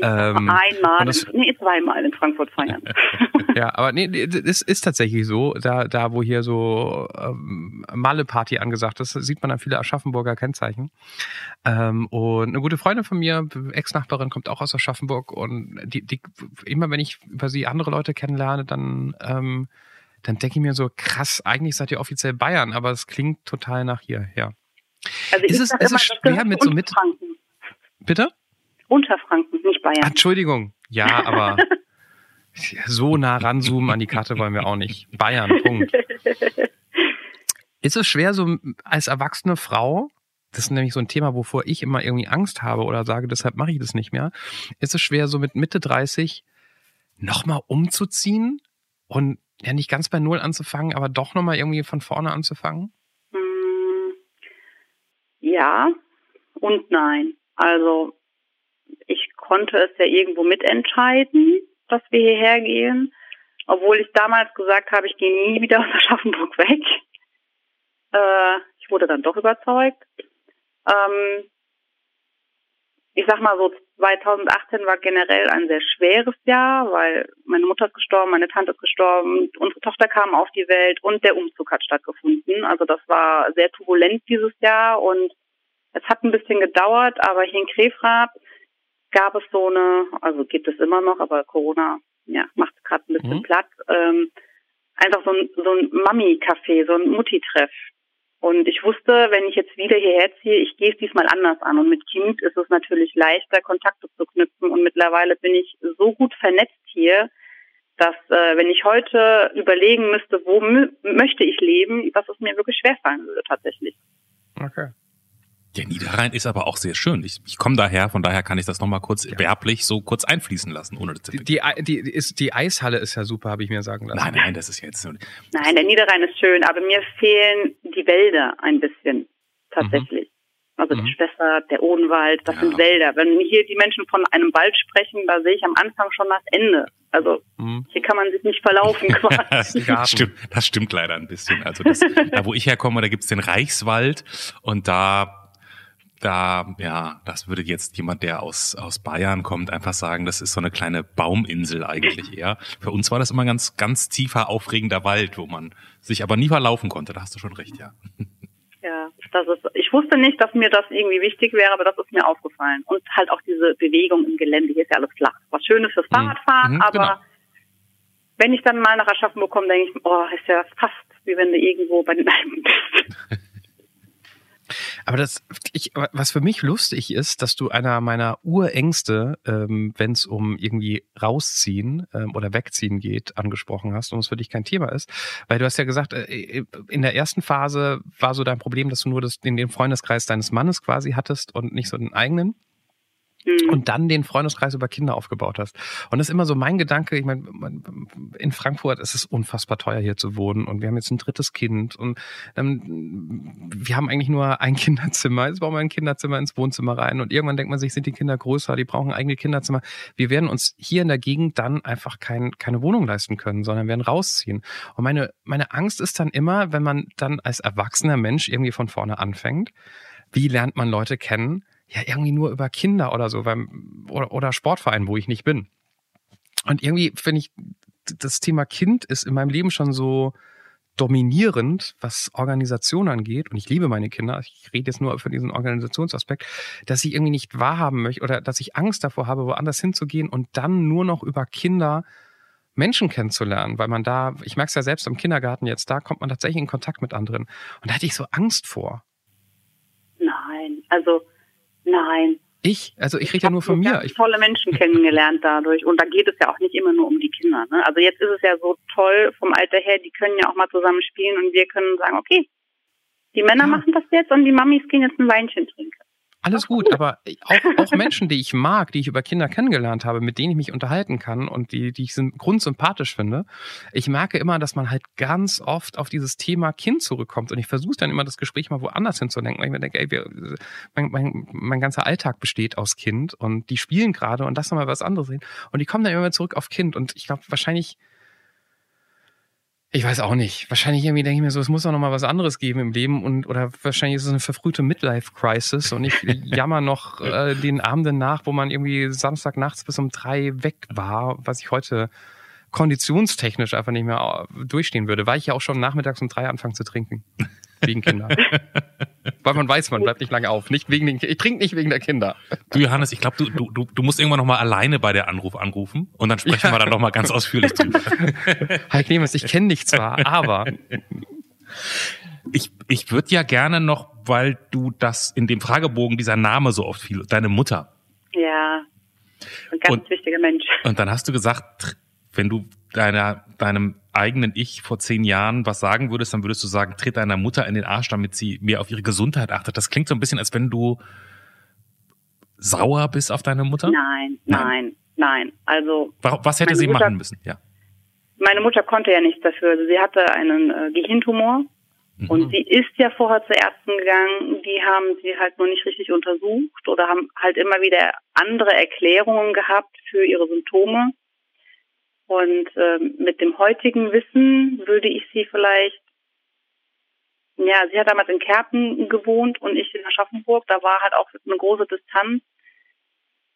Ähm, <laughs> Einmal, das- nee, zweimal in Frankfurt feiern. <laughs> ja, aber nee, das ist tatsächlich so. Da, da wo hier so ähm, Malle-Party angesagt ist, sieht man dann viele Aschaffenburger Kennzeichen. Ähm, und eine gute Freundin von mir, Ex-Nachbarin, kommt auch aus Aschaffenburg und die, die, immer wenn ich über sie andere Leute kennenlerne, dann, ähm, dann denke ich mir so, krass, eigentlich seid ihr offiziell Bayern, aber es klingt total nach hier, ja. Also Ist es- ist es schwer mit so mit-. Bitte? Unterfranken, nicht Bayern. Entschuldigung. Ja, aber <laughs> so nah ranzoomen an die Karte wollen wir auch nicht. Bayern, Punkt. <laughs> Ist es schwer, so als erwachsene Frau, das ist nämlich so ein Thema, wovor ich immer irgendwie Angst habe oder sage, deshalb mache ich das nicht mehr, ist es schwer, so mit Mitte 30 nochmal umzuziehen und ja nicht ganz bei Null anzufangen, aber doch nochmal irgendwie von vorne anzufangen? Hm, Ja und nein. Also ich konnte es ja irgendwo mitentscheiden, dass wir hierher gehen, obwohl ich damals gesagt habe, ich gehe nie wieder aus Aschaffenburg weg. Äh, ich wurde dann doch überzeugt. Ähm, ich sag mal so, 2018 war generell ein sehr schweres Jahr, weil meine Mutter ist gestorben, meine Tante ist gestorben, unsere Tochter kam auf die Welt und der Umzug hat stattgefunden. Also das war sehr turbulent dieses Jahr und es hat ein bisschen gedauert, aber hier in Krefrath gab es so eine, also gibt es immer noch, aber Corona ja, macht gerade ein bisschen Mhm. platt, ähm, einfach so ein, so ein Mami-Café, so ein Mutti-Treff. Und ich wusste, wenn ich jetzt wieder hierher ziehe, ich gehe es diesmal anders an. Und mit Kind ist es natürlich leichter, Kontakte zu knüpfen. Und mittlerweile bin ich so gut vernetzt hier, dass äh, wenn ich heute überlegen müsste, wo möchte ich leben, dass es mir wirklich schwerfallen würde tatsächlich. Okay. Der Niederrhein ist aber auch sehr schön. Ich, ich komme daher, von daher kann ich das nochmal kurz werblich so kurz einfließen lassen, ohne das Die, die, die, ist, die Eishalle ist ja super, habe ich mir sagen lassen. Nein, nein, das ist jetzt so. Nein, der Niederrhein ist schön, aber mir fehlen die Wälder ein bisschen tatsächlich. Also Mhm. der Spessart, der Odenwald, das Ja. sind Wälder. Wenn hier die Menschen von einem Wald sprechen, da sehe ich am Anfang schon das Ende. Also Hm. hier kann man sich nicht verlaufen <laughs> quasi. Das, stimmt, das stimmt leider ein bisschen. Also das, da, wo ich herkomme, da gibt's den Reichswald und da, da, ja, das würde jetzt jemand, der aus, aus Bayern kommt, einfach sagen, das ist so eine kleine Bauminsel eigentlich eher. Für uns war das immer ein ganz, ganz tiefer, aufregender Wald, wo man sich aber nie verlaufen konnte. Da hast du schon recht, ja. Ja, das ist, ich wusste nicht, dass mir das irgendwie wichtig wäre, aber das ist mir aufgefallen. Und halt auch diese Bewegung im Gelände, hier ist ja alles flach. Was Schönes fürs Fahrradfahren, Mhm, aber genau. wenn ich dann mal nach Aschaffenburg komme, denke ich, oh, ist ja fast wie wenn du irgendwo bei den Alpen bist. <laughs> Aber das, ich, was für mich lustig ist, dass du einer meiner Urängste, ähm, wenn es um irgendwie rausziehen ähm, oder wegziehen geht, angesprochen hast und es für dich kein Thema ist. Weil du hast ja gesagt, äh, äh, in der ersten Phase war so dein Problem, dass du nur das, den, den Freundeskreis deines Mannes quasi hattest und nicht so den eigenen. Mhm. und dann den Freundeskreis über Kinder aufgebaut hast. Und das ist immer so mein Gedanke, ich meine, in Frankfurt ist es unfassbar teuer hier zu wohnen und wir haben jetzt ein drittes Kind und ähm, wir haben eigentlich nur ein <laughs> Kinderzimmer, jetzt bauen wir ein Kinderzimmer ins Wohnzimmer rein und irgendwann denkt man sich, sind die Kinder größer, die brauchen eigene Kinderzimmer. Wir werden uns hier in der Gegend dann einfach kein, keine Wohnung leisten können, sondern werden rausziehen. Und meine, meine Angst ist dann immer, wenn man dann als erwachsener Mensch irgendwie von vorne anfängt, wie lernt man Leute kennen, ja irgendwie nur über Kinder oder so, weil, oder, oder Sportverein, wo ich nicht bin. Und irgendwie finde ich, das Thema Kind ist in meinem Leben schon so dominierend, was Organisation angeht. Und ich liebe meine Kinder. Ich rede jetzt nur für diesen Organisationsaspekt, dass ich irgendwie nicht wahrhaben möchte oder dass ich Angst davor habe, woanders hinzugehen und dann nur noch über Kinder Menschen kennenzulernen, weil man da, ich merke es ja selbst im Kindergarten jetzt, da kommt man tatsächlich in Kontakt mit anderen. Und da hatte ich so Angst vor. Nein, also Nein. Ich? Also ich rede ja nur von mir. Ich tolle Menschen kennengelernt dadurch. Und da geht es ja auch nicht immer nur um die Kinder. Ne? Also jetzt ist es ja so toll vom Alter her, die können ja auch mal zusammen spielen und wir können sagen, okay, die Männer ja. machen das jetzt und die Mamis gehen jetzt ein Weinchen trinken. Alles gut, <laughs> aber auch, auch Menschen, die ich mag, die ich über Kinder kennengelernt habe, mit denen ich mich unterhalten kann und die, die ich grundsympathisch finde, ich merke immer, dass man halt ganz oft auf dieses Thema Kind zurückkommt. Und ich versuche dann immer das Gespräch mal woanders hinzulenken, weil ich mir denke, ey, wir, mein, mein, mein ganzer Alltag besteht aus Kind und die spielen gerade und das nochmal was anderes sehen. Und die kommen dann immer zurück auf Kind. Und ich glaube, wahrscheinlich ich weiß auch nicht. Wahrscheinlich irgendwie denke ich mir so, es muss doch noch mal was anderes geben im Leben und oder wahrscheinlich ist es eine verfrühte Midlife-Crisis und ich <laughs> jammer noch äh, den Abenden nach, wo man irgendwie Samstag nachts bis um drei weg war, was ich heute konditionstechnisch einfach nicht mehr durchstehen würde, weil ich ja auch schon nachmittags um drei anfange zu trinken. Wegen Kinder. Weil man weiß, man bleibt nicht lange auf. Nicht wegen den, ich trinke nicht wegen der Kinder. Du Johannes, ich glaube, du, du, du musst irgendwann nochmal alleine bei der Anruf anrufen und dann sprechen ja. wir dann nochmal ganz ausführlich drüber. <laughs> Herr Clemens, ich kenne dich zwar, aber ich, ich würde ja gerne noch, weil du das in dem Fragebogen dieser Name so oft fiel, deine Mutter. Ja, ein ganz und, wichtiger Mensch. Und dann hast du gesagt, wenn du deiner, deinem eigenen Ich vor zehn Jahren was sagen würdest, dann würdest du sagen, tritt deiner Mutter in den Arsch, damit sie mehr auf ihre Gesundheit achtet. Das klingt so ein bisschen, als wenn du sauer bist auf deine Mutter? Nein, nein, nein. Also was hätte sie Mutter, machen müssen? Ja. Meine Mutter konnte ja nichts dafür. Also sie hatte einen äh, Gehirntumor mhm. und sie ist ja vorher zu Ärzten gegangen. Die haben sie halt nur nicht richtig untersucht oder haben halt immer wieder andere Erklärungen gehabt für ihre Symptome. Und äh, mit dem heutigen Wissen würde ich sie vielleicht, ja, sie hat damals in Kerpen gewohnt und ich in Aschaffenburg, da war halt auch eine große Distanz.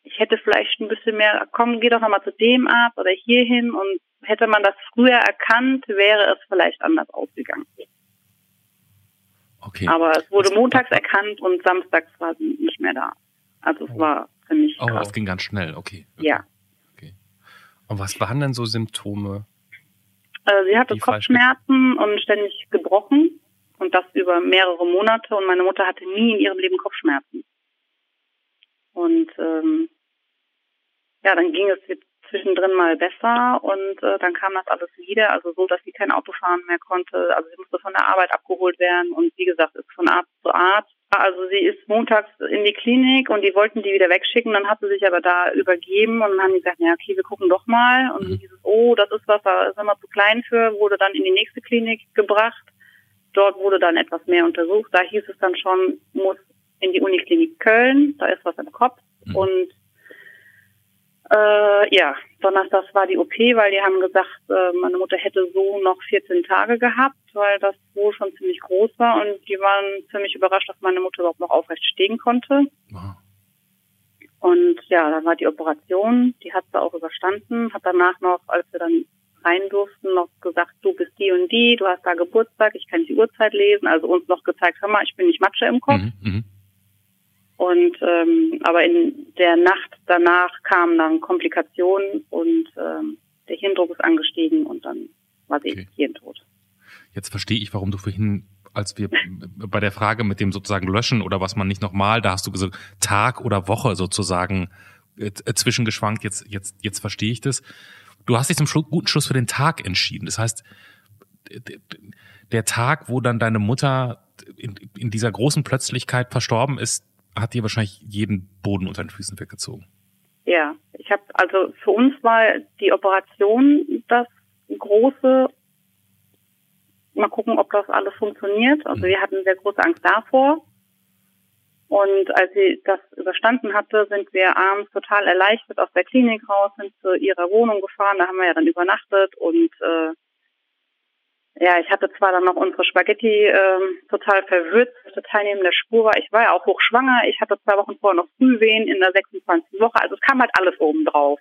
Ich hätte vielleicht ein bisschen mehr, komm, geh doch nochmal zu dem Arzt oder hierhin und hätte man das früher erkannt, wäre es vielleicht anders ausgegangen. Okay. Aber es wurde montags erkannt und samstags war sie nicht mehr da. Also es oh. war ziemlich. Oh, krass. das ging ganz schnell, okay. okay. Ja. Und was waren denn so Symptome? Also sie hatte Kopfschmerzen und ständig gebrochen und das über mehrere Monate und meine Mutter hatte nie in ihrem Leben Kopfschmerzen. Und ähm, ja, dann ging es jetzt zwischendrin mal besser und äh, dann kam das alles wieder, also so, dass sie kein Auto fahren mehr konnte. Also sie musste von der Arbeit abgeholt werden und wie gesagt, ist von Arzt zu Arzt also sie ist montags in die Klinik und die wollten die wieder wegschicken, dann hat sie sich aber da übergeben und dann haben die gesagt, ja okay, wir gucken doch mal. Und mhm. dieses, oh, das ist was, da sind wir zu klein für, wurde dann in die nächste Klinik gebracht. Dort wurde dann etwas mehr untersucht. Da hieß es dann schon, muss in die Uniklinik Köln, da ist was im Kopf. Mhm. Und äh, ja, Donnerstag war die OP, weil die haben gesagt, äh, meine Mutter hätte so noch 14 Tage gehabt, weil das wohl schon ziemlich groß war und die waren ziemlich überrascht, dass meine Mutter überhaupt noch aufrecht stehen konnte. Wow. Und ja, dann war die Operation, die hat sie auch überstanden, hat danach noch, als wir dann rein durften, noch gesagt, du bist die und die, du hast da Geburtstag, ich kann die Uhrzeit lesen, also uns noch gezeigt, hör mal, ich bin nicht Matsche im Kopf. Mhm, mhm. Und ähm, aber in der Nacht danach kamen dann Komplikationen und ähm, der Hirndruck ist angestiegen und dann war sie okay. hirntot. Jetzt verstehe ich, warum du vorhin als wir bei der Frage mit dem sozusagen Löschen oder was man nicht nochmal, da hast du gesagt, Tag oder Woche sozusagen äh, zwischengeschwankt, jetzt, jetzt, jetzt verstehe ich das. Du hast dich zum Schlu guten Schluss für den Tag entschieden. Das heißt, der Tag, wo dann deine Mutter in, in dieser großen Plötzlichkeit verstorben ist, hat dir wahrscheinlich jeden Boden unter den Füßen weggezogen. Ja, ich habe also für uns war die Operation das große. Mal gucken, ob das alles funktioniert. Also mhm. wir hatten sehr große Angst davor. Und als sie das überstanden hatte, sind wir abends total erleichtert aus der Klinik raus, sind zu ihrer Wohnung gefahren. Da haben wir ja dann übernachtet und äh, ja, ich hatte zwar dann noch unsere Spaghetti ähm, total verwirrt, der Spur war. Ich war ja auch hochschwanger. Ich hatte zwei Wochen vorher noch Frühwehen in der 26. Woche. Also es kam halt alles oben drauf.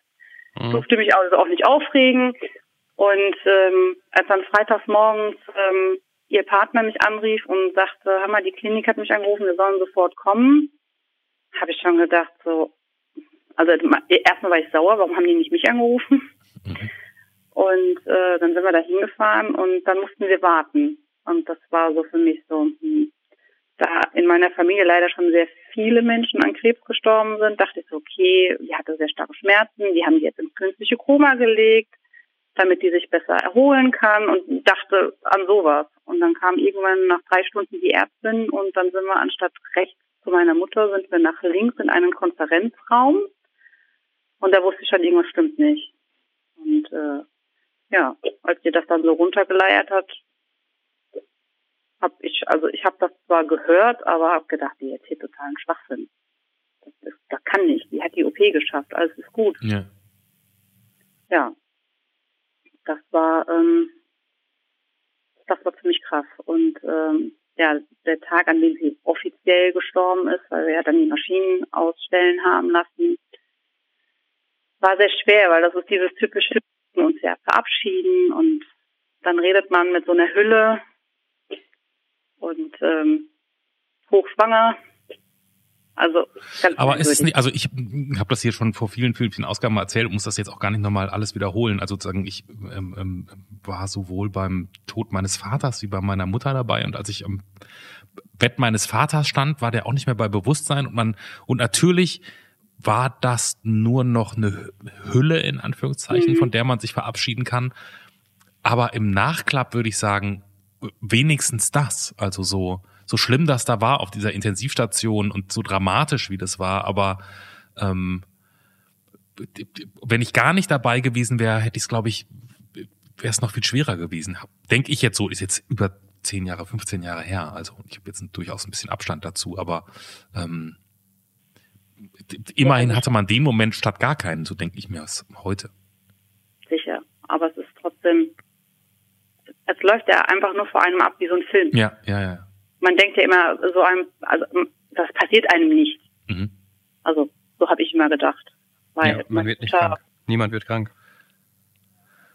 Mhm. Durfte mich also auch nicht aufregen. Und ähm, als dann freitags morgens ähm, ihr Partner mich anrief und sagte, hör mal, die Klinik hat mich angerufen, wir sollen sofort kommen, habe ich schon gedacht, so, also erstmal war ich sauer, warum haben die nicht mich angerufen? Mhm. Und äh, dann sind wir da hingefahren und dann mussten wir warten. Und das war so für mich so, hm, da in meiner Familie leider schon sehr viele Menschen an Krebs gestorben sind, dachte ich so, okay, die hatte sehr starke Schmerzen, die haben die jetzt ins künstliche Koma gelegt, damit die sich besser erholen kann und dachte an sowas. Und dann kam irgendwann nach drei Stunden die Ärztin und dann sind wir anstatt rechts zu meiner Mutter, sind wir nach links in einen Konferenzraum und da wusste ich schon, irgendwas stimmt nicht. Und äh, ja, als sie das dann so runtergeleiert hat, habe ich, also ich habe das zwar gehört, aber habe gedacht, die erzählt totalen Schwachsinn. Das, ist, das kann nicht. Die hat die OP geschafft, alles ist gut. Ja. Ja. Das war, ähm, das war ziemlich krass. Und ähm, ja, der Tag, an dem sie offiziell gestorben ist, weil wir ja dann die Maschinen ausstellen haben lassen, war sehr schwer, weil das ist dieses typische uns ja verabschieden und dann redet man mit so einer Hülle und ähm, hochschwanger. Also Aber ist es nicht, also ich habe das hier schon vor vielen, vielen, Ausgaben erzählt und muss das jetzt auch gar nicht nochmal alles wiederholen. Also sozusagen, ich ähm, ähm, war sowohl beim Tod meines Vaters wie bei meiner Mutter dabei und als ich am Bett meines Vaters stand, war der auch nicht mehr bei Bewusstsein und man und natürlich war das nur noch eine Hülle in Anführungszeichen, mhm. von der man sich verabschieden kann. Aber im Nachklapp würde ich sagen, wenigstens das. Also so, so schlimm das da war auf dieser Intensivstation und so dramatisch wie das war, aber ähm, wenn ich gar nicht dabei gewesen wäre, hätte ich es, glaube ich, wäre es noch viel schwerer gewesen. Denke ich jetzt so, ist jetzt über zehn Jahre, 15 Jahre her. Also ich habe jetzt durchaus ein bisschen Abstand dazu, aber ähm, immerhin hatte man den Moment statt gar keinen, so denke ich mir es heute. Sicher, aber es ist trotzdem, es läuft ja einfach nur vor einem ab wie so ein Film. Ja, ja, ja. Man denkt ja immer so einem, also das passiert einem nicht. Mhm. Also so habe ich immer gedacht. Weil ja, man wird nicht krank. Niemand wird krank.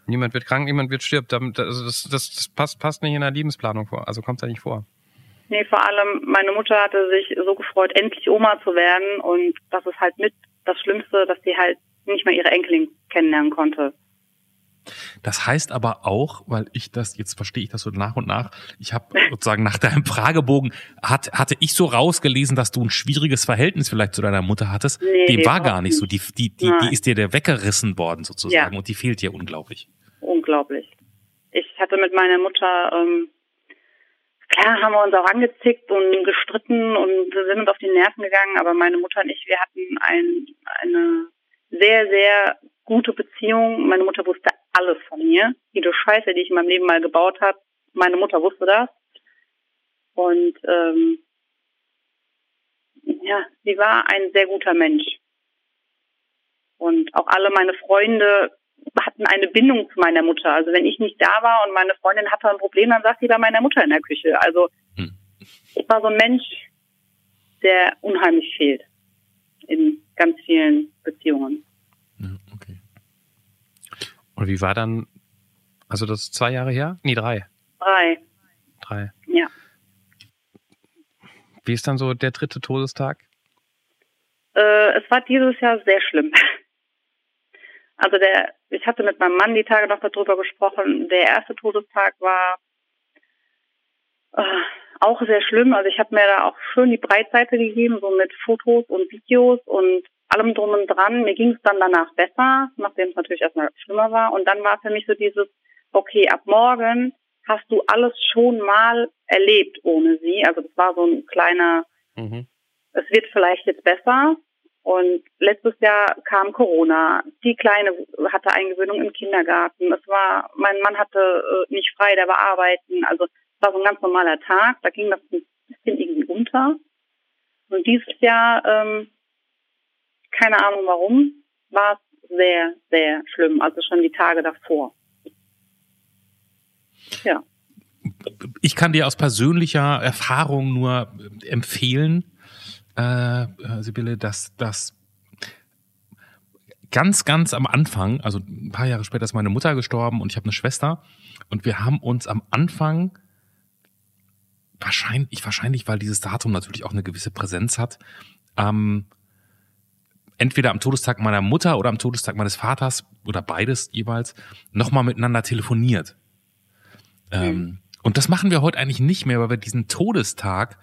Niemand wird krank, niemand wird stirbt. Das, das, das passt, passt nicht in der Lebensplanung vor. Also kommt da nicht vor. Nee, vor allem meine Mutter hatte sich so gefreut, endlich Oma zu werden und das ist halt mit das Schlimmste, dass sie halt nicht mehr ihre Enkelin kennenlernen konnte. Das heißt aber auch, weil ich das, jetzt verstehe ich das so nach und nach, ich habe <laughs> sozusagen nach deinem Fragebogen, hat, hatte ich so rausgelesen, dass du ein schwieriges Verhältnis vielleicht zu deiner Mutter hattest. Nee, Dem war gar nicht so. Die, die, die, die ist dir der weggerissen worden sozusagen ja. und die fehlt dir unglaublich. Unglaublich. Ich hatte mit meiner Mutter ähm, klar haben wir uns auch angezickt und gestritten und sind uns auf die Nerven gegangen, aber meine Mutter und ich, wir hatten ein, eine sehr, sehr gute Beziehung. Meine Mutter wusste alles von mir. Jede Scheiße, die ich in meinem Leben mal gebaut habe, meine Mutter wusste das. Und ähm, ja, sie war ein sehr guter Mensch. Und auch alle meine Freunde hatten eine Bindung zu meiner Mutter. Also wenn ich nicht da war und meine Freundin hatte ein Problem, dann saß sie bei meiner Mutter in der Küche. Also hm. ich war so ein Mensch, der unheimlich fehlt in ganz vielen Beziehungen. Ja, okay. Und wie war dann, also das ist zwei Jahre her? Nee, drei. Drei. Drei. Ja. Wie ist dann so der dritte Todestag? Äh, es war dieses Jahr sehr schlimm. Also der, ich hatte mit meinem Mann die Tage noch darüber gesprochen. Der erste Todestag war, äh, auch sehr schlimm. Also ich habe mir da auch schön die Breitseite gegeben, so mit Fotos und Videos und allem drum und dran. Mir ging es dann danach besser, nachdem es natürlich erstmal schlimmer war. Und dann war für mich so dieses, okay, ab morgen hast du alles schon mal erlebt ohne sie. Also das war so ein kleiner, mhm. es wird vielleicht jetzt besser. Und letztes Jahr kam Corona. Die Kleine hatte Eingewöhnung im Kindergarten. Es war, mein Mann hatte äh, nicht frei, der war arbeiten. Also es war so ein ganz normaler Tag. Da ging das ein bisschen irgendwie unter. Und dieses Jahr, ähm, keine Ahnung warum, war es sehr, sehr schlimm. Also schon die Tage davor. Ja. Ich kann dir aus persönlicher Erfahrung nur empfehlen, äh, äh, Sibylle, dass das ganz, ganz am Anfang, also ein paar Jahre später ist meine Mutter gestorben und ich habe eine Schwester und wir haben uns am Anfang wahrscheinlich, wahrscheinlich, weil dieses Datum natürlich auch eine gewisse Präsenz hat, ähm, entweder am Todestag meiner Mutter oder am Todestag meines Vaters oder beides jeweils nochmal miteinander telefoniert. Mhm. Ähm, und das machen wir heute eigentlich nicht mehr, weil wir diesen Todestag,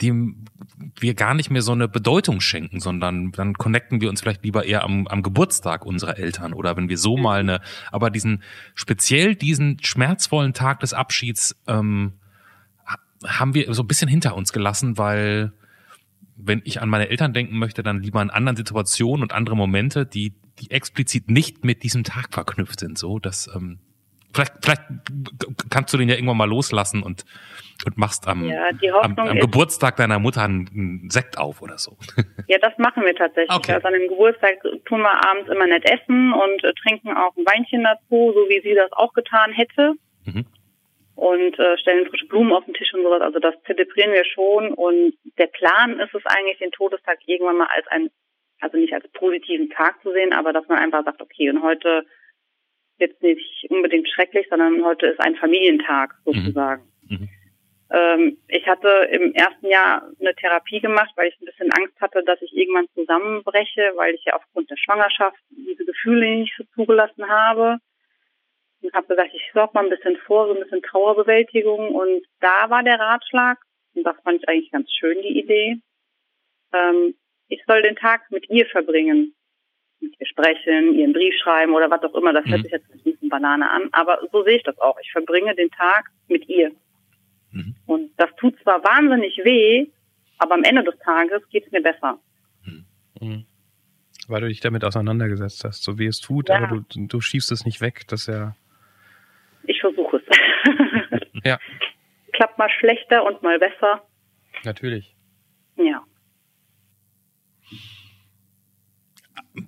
dem wir gar nicht mehr so eine Bedeutung schenken, sondern dann connecten wir uns vielleicht lieber eher am, am Geburtstag unserer Eltern oder wenn wir so mhm. mal eine, aber diesen, speziell diesen schmerzvollen Tag des Abschieds, ähm, haben wir so ein bisschen hinter uns gelassen, weil wenn ich an meine Eltern denken möchte, dann lieber in anderen Situationen und andere Momente, die, die explizit nicht mit diesem Tag verknüpft sind. So, dass ähm, vielleicht, vielleicht kannst du den ja irgendwann mal loslassen und und machst am, ja, am, am Geburtstag deiner Mutter einen Sekt auf oder so. <laughs> Ja, das machen wir tatsächlich. Okay. Also an dem Geburtstag tun wir abends immer nett essen und äh, trinken auch ein Weinchen dazu, so wie sie das auch getan hätte. Mhm und äh, stellen frische Blumen auf den Tisch und sowas. Also das zelebrieren wir schon. Und der Plan ist es eigentlich, den Todestag irgendwann mal als ein, also nicht als positiven Tag zu sehen, aber dass man einfach sagt, okay, und heute jetzt nicht unbedingt schrecklich, sondern heute ist ein Familientag sozusagen. Mhm. Mhm. Ähm, ich hatte im ersten Jahr eine Therapie gemacht, weil ich ein bisschen Angst hatte, dass ich irgendwann zusammenbreche, weil ich ja aufgrund der Schwangerschaft diese Gefühle nicht so zugelassen habe und habe gesagt, ich sorge mal ein bisschen vor, so ein bisschen Trauerbewältigung. Und da war der Ratschlag, und das fand ich eigentlich ganz schön, die Idee, ähm, ich soll den Tag mit ihr verbringen. Mit ihr sprechen, ihr einen Brief schreiben oder was auch immer. Das mhm. hört sich jetzt ein bisschen Banane an, aber so sehe ich das auch. Ich verbringe den Tag mit ihr. Mhm. Und das tut zwar wahnsinnig weh, aber am Ende des Tages geht es mir besser. Mhm. Weil du dich damit auseinandergesetzt hast, so wie es tut, ja. aber du, du schiebst es nicht weg, das ja ich versuche es. ja. <laughs> Klappt mal schlechter und mal besser. Natürlich. Ja.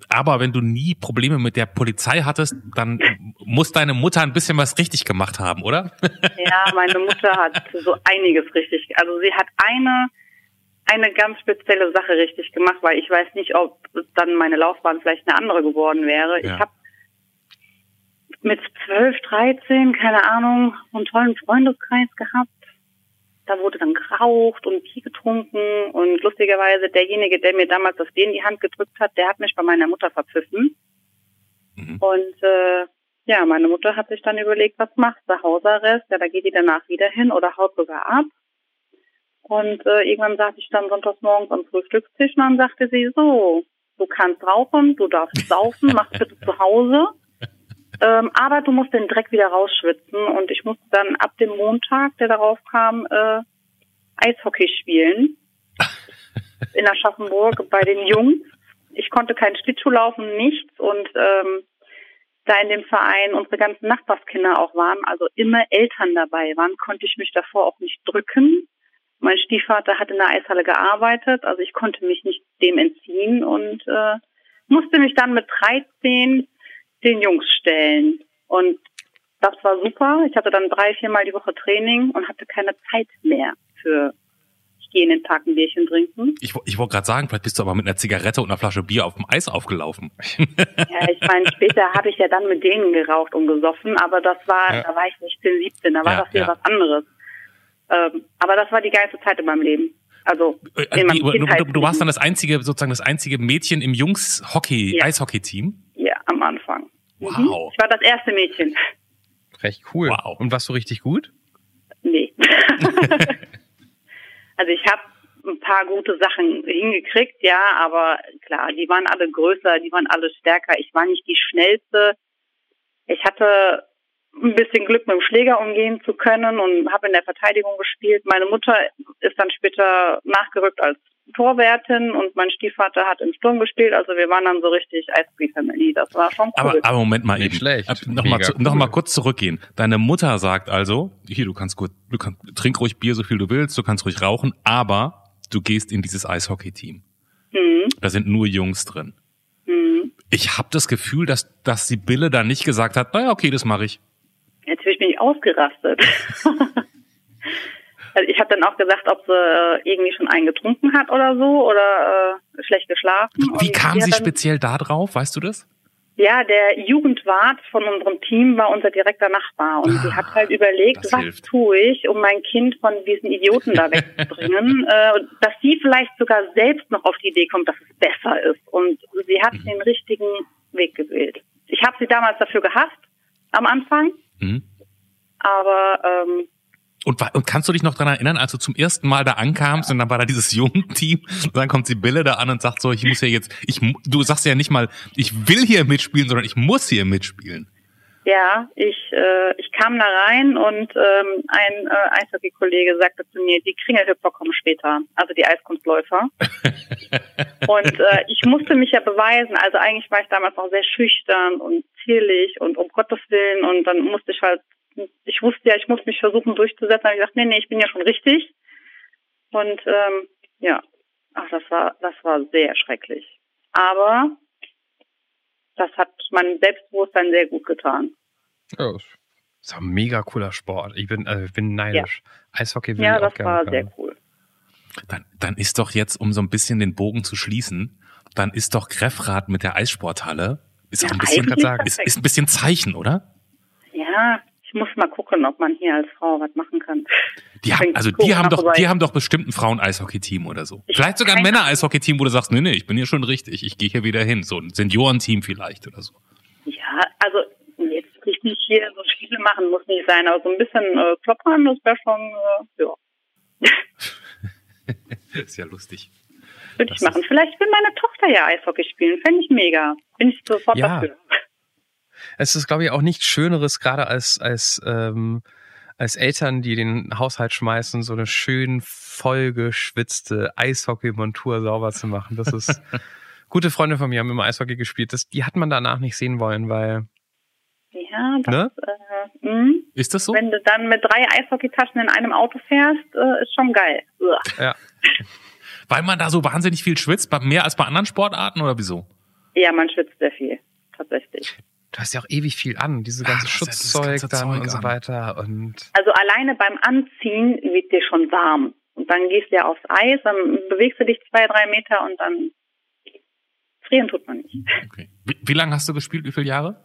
Aber wenn du nie Probleme mit der Polizei hattest, dann muss deine Mutter ein bisschen was richtig gemacht haben, oder? Ja, meine Mutter hat so einiges richtig. Also sie hat eine eine ganz spezielle Sache richtig gemacht, weil ich weiß nicht, ob dann meine Laufbahn vielleicht eine andere geworden wäre. Ja. Ich habe mit zwölf, dreizehn, keine Ahnung, einen tollen Freundeskreis gehabt. Da wurde dann geraucht und Bier getrunken und lustigerweise derjenige, der mir damals das Bier in die Hand gedrückt hat, der hat mich bei meiner Mutter verpfiffen. Mhm. Und äh, ja, meine Mutter hat sich dann überlegt, was macht sie? Hausarrest? Ja, da geht die danach wieder hin oder haut sogar ab. Und äh, irgendwann saß ich dann sonntags morgens am Frühstückstisch und dann sagte sie so, du kannst rauchen, du darfst saufen, mach bitte zu Hause. Ähm, aber du musst den Dreck wieder rausschwitzen und ich musste dann ab dem Montag, der darauf kam, äh, Eishockey spielen <laughs> in Aschaffenburg bei den Jungs. Ich konnte keinen Schlittschuh laufen, nichts und ähm, da in dem Verein unsere ganzen Nachbarskinder auch waren, also immer Eltern dabei waren, konnte ich mich davor auch nicht drücken. Mein Stiefvater hat in der Eishalle gearbeitet, also ich konnte mich nicht dem entziehen und äh, musste mich dann mit 13 den Jungs stellen. Und das war super. Ich hatte dann drei, viermal die Woche Training und hatte keine Zeit mehr für ich gehe in den Tag ein Bierchen trinken. Ich, ich wollte gerade sagen, vielleicht bist du aber mit einer Zigarette und einer Flasche Bier auf dem Eis aufgelaufen. <laughs> Ja, ich meine, später habe ich ja dann mit denen geraucht und gesoffen, aber das war, ja. da war ich nicht 16, 17, da war ja, das hier ja. was anderes. Ähm, aber das war die geilste Zeit in meinem Leben. Also äh, in meinem du, du, du warst dann das einzige, sozusagen das einzige Mädchen im Jungs-Hockey. Eishockey-Team? Ja, am Anfang. Mhm. Wow. Ich war das erste Mädchen. Recht cool. Wow. Und warst du richtig gut? Nee. <laughs> Also ich habe ein paar gute Sachen hingekriegt, ja, aber klar, die waren alle größer, die waren alle stärker. Ich war nicht die schnellste. Ich hatte ein bisschen Glück mit dem Schläger umgehen zu können und habe in der Verteidigung gespielt. Meine Mutter ist dann später nachgerückt als Torwärtin und mein Stiefvater hat im Sturm gespielt. Also wir waren dann so richtig Eishockey-Family. Das war schon cool. Aber, aber Moment mal Nicht eben. schlecht. Ab- Noch mal, zu, noch cool. mal kurz zurückgehen. Deine Mutter sagt also, hier, du kannst gut, du kannst, trink ruhig Bier, so viel du willst, du kannst ruhig rauchen, aber du gehst in dieses Eishockey-Team. hm, Da sind nur Jungs drin. hm. Ich habe das Gefühl, dass, dass die Bille da nicht gesagt hat, naja, okay, das mache ich. Natürlich bin ich ausgerastet. <laughs> also ich habe dann auch gesagt, ob sie äh, irgendwie schon einen getrunken hat oder so oder äh, schlecht geschlafen. Wie Und kam sie speziell da drauf, weißt du das? Ja, der Jugendwart von unserem Team war unser direkter Nachbar und sie hat halt überlegt, was hilft. tue ich, um mein Kind von diesen Idioten da wegzubringen, <laughs> äh, dass sie vielleicht sogar selbst noch auf die Idee kommt, dass es besser ist. Und sie hat den richtigen Weg gewählt. Ich habe sie damals dafür gehasst am Anfang, Mhm. aber ähm, Und, und kannst du dich noch dran erinnern, als du zum ersten Mal da ankamst und dann war da dieses Jugendteam und dann kommt die Bille da an und sagt so, ich muss ja jetzt, ich, du sagst ja nicht mal, ich will hier mitspielen, sondern ich muss hier mitspielen. Ja, ich, äh, ich kam da rein und ähm, ein äh, Eishockey-Kollege sagte zu mir, die Kringelhüpfer kommen später, also die Eiskunstläufer. <laughs> und äh, ich musste mich ja beweisen, also eigentlich war ich damals auch sehr schüchtern und zierlich und um Gottes Willen und dann musste ich halt, ich wusste ja, ich muss mich versuchen durchzusetzen, da habe ich gesagt, nee, nee, ich bin ja schon richtig. Und ähm, ja, ach, das war, das war sehr schrecklich. Aber das hat meinem Selbstbewusstsein sehr gut getan. Ja, das ist ein mega cooler Sport. Ich bin, also ich bin neidisch. Eishockey will Ja, ich auch das gerne war können. sehr cool. Dann, dann ist doch jetzt, um so ein bisschen den Bogen zu schließen, dann ist doch Greffrath mit der Eissporthalle, ist auch ein bisschen, sagen, ist, ist ein bisschen Zeichen, oder? Ja, muss mal gucken, ob man hier als Frau was machen kann. Die haben, also die haben doch, vorbei. die haben doch bestimmt ein Frauen-Eishockey-Team oder so. Ich Vielleicht sogar ein Männer-Eishockey-Team, wo du sagst, nee, nee, ich bin hier schon richtig, ich gehe hier wieder hin. So ein Seniorenteam vielleicht oder so. Ja, also jetzt richtig hier so Spiele machen muss nicht sein, aber so ein bisschen äh, kloppern, das wäre schon, äh, ja, <laughs> ist ja lustig. würde ich machen. Vielleicht will meine Tochter ja Eishockey spielen, fände ich mega. Bin ich sofort Ja. dafür. Es ist, glaube ich, auch nichts Schöneres, gerade als, als, ähm, als Eltern, die den Haushalt schmeißen, so eine schön vollgeschwitzte Eishockey-Montur sauber zu machen. Das ist. <laughs> Gute Freunde von mir haben immer Eishockey gespielt. Das, die hat man danach nicht sehen wollen, weil. Ja, das, Ne? äh, mh. Ist das so? wenn du dann mit drei Eishockeytaschen in einem Auto fährst, äh, ist schon geil. Uah. Ja. <laughs> Weil man da so wahnsinnig viel schwitzt, bei- mehr als bei anderen Sportarten oder wieso? Ja, man schwitzt sehr viel, tatsächlich. Du hast ja auch ewig viel an, diese Ja, ganze ja dieses Schutzzeug ganze dann Zeug und so an. weiter. Und Also alleine beim Anziehen wird dir schon warm. Und dann gehst du ja aufs Eis, dann bewegst du dich zwei, drei Meter und dann frieren tut man nicht. Okay. Wie, wie lange hast du gespielt? Wie viele Jahre?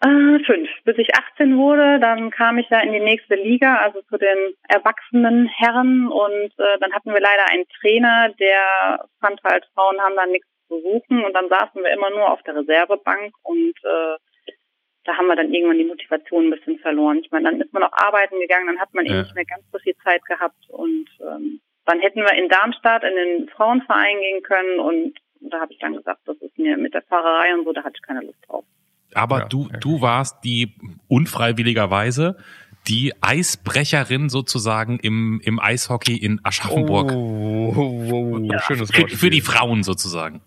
Äh, fünf. Bis ich 18 wurde, dann kam ich ja in die nächste Liga, also zu den erwachsenen Herren. Und äh, dann hatten wir leider einen Trainer, der fand halt, Frauen haben da nichts zu suchen. Und dann saßen wir immer nur auf der Reservebank und äh, da haben wir dann irgendwann die Motivation ein bisschen verloren. Ich meine, dann ist man auch arbeiten gegangen, dann hat man eh Ja. nicht mehr ganz so viel Zeit gehabt. Und ähm, dann hätten wir in Darmstadt in den Frauenverein gehen können und da habe ich dann gesagt, das ist mir mit der Fahrerei und so, da hatte ich keine Lust drauf. Aber Ja, du, ja. du warst die unfreiwilligerweise die Eisbrecherin sozusagen im, im Eishockey in Aschaffenburg. Oh, oh, oh, schönes für, Wort. für die Frauen sozusagen.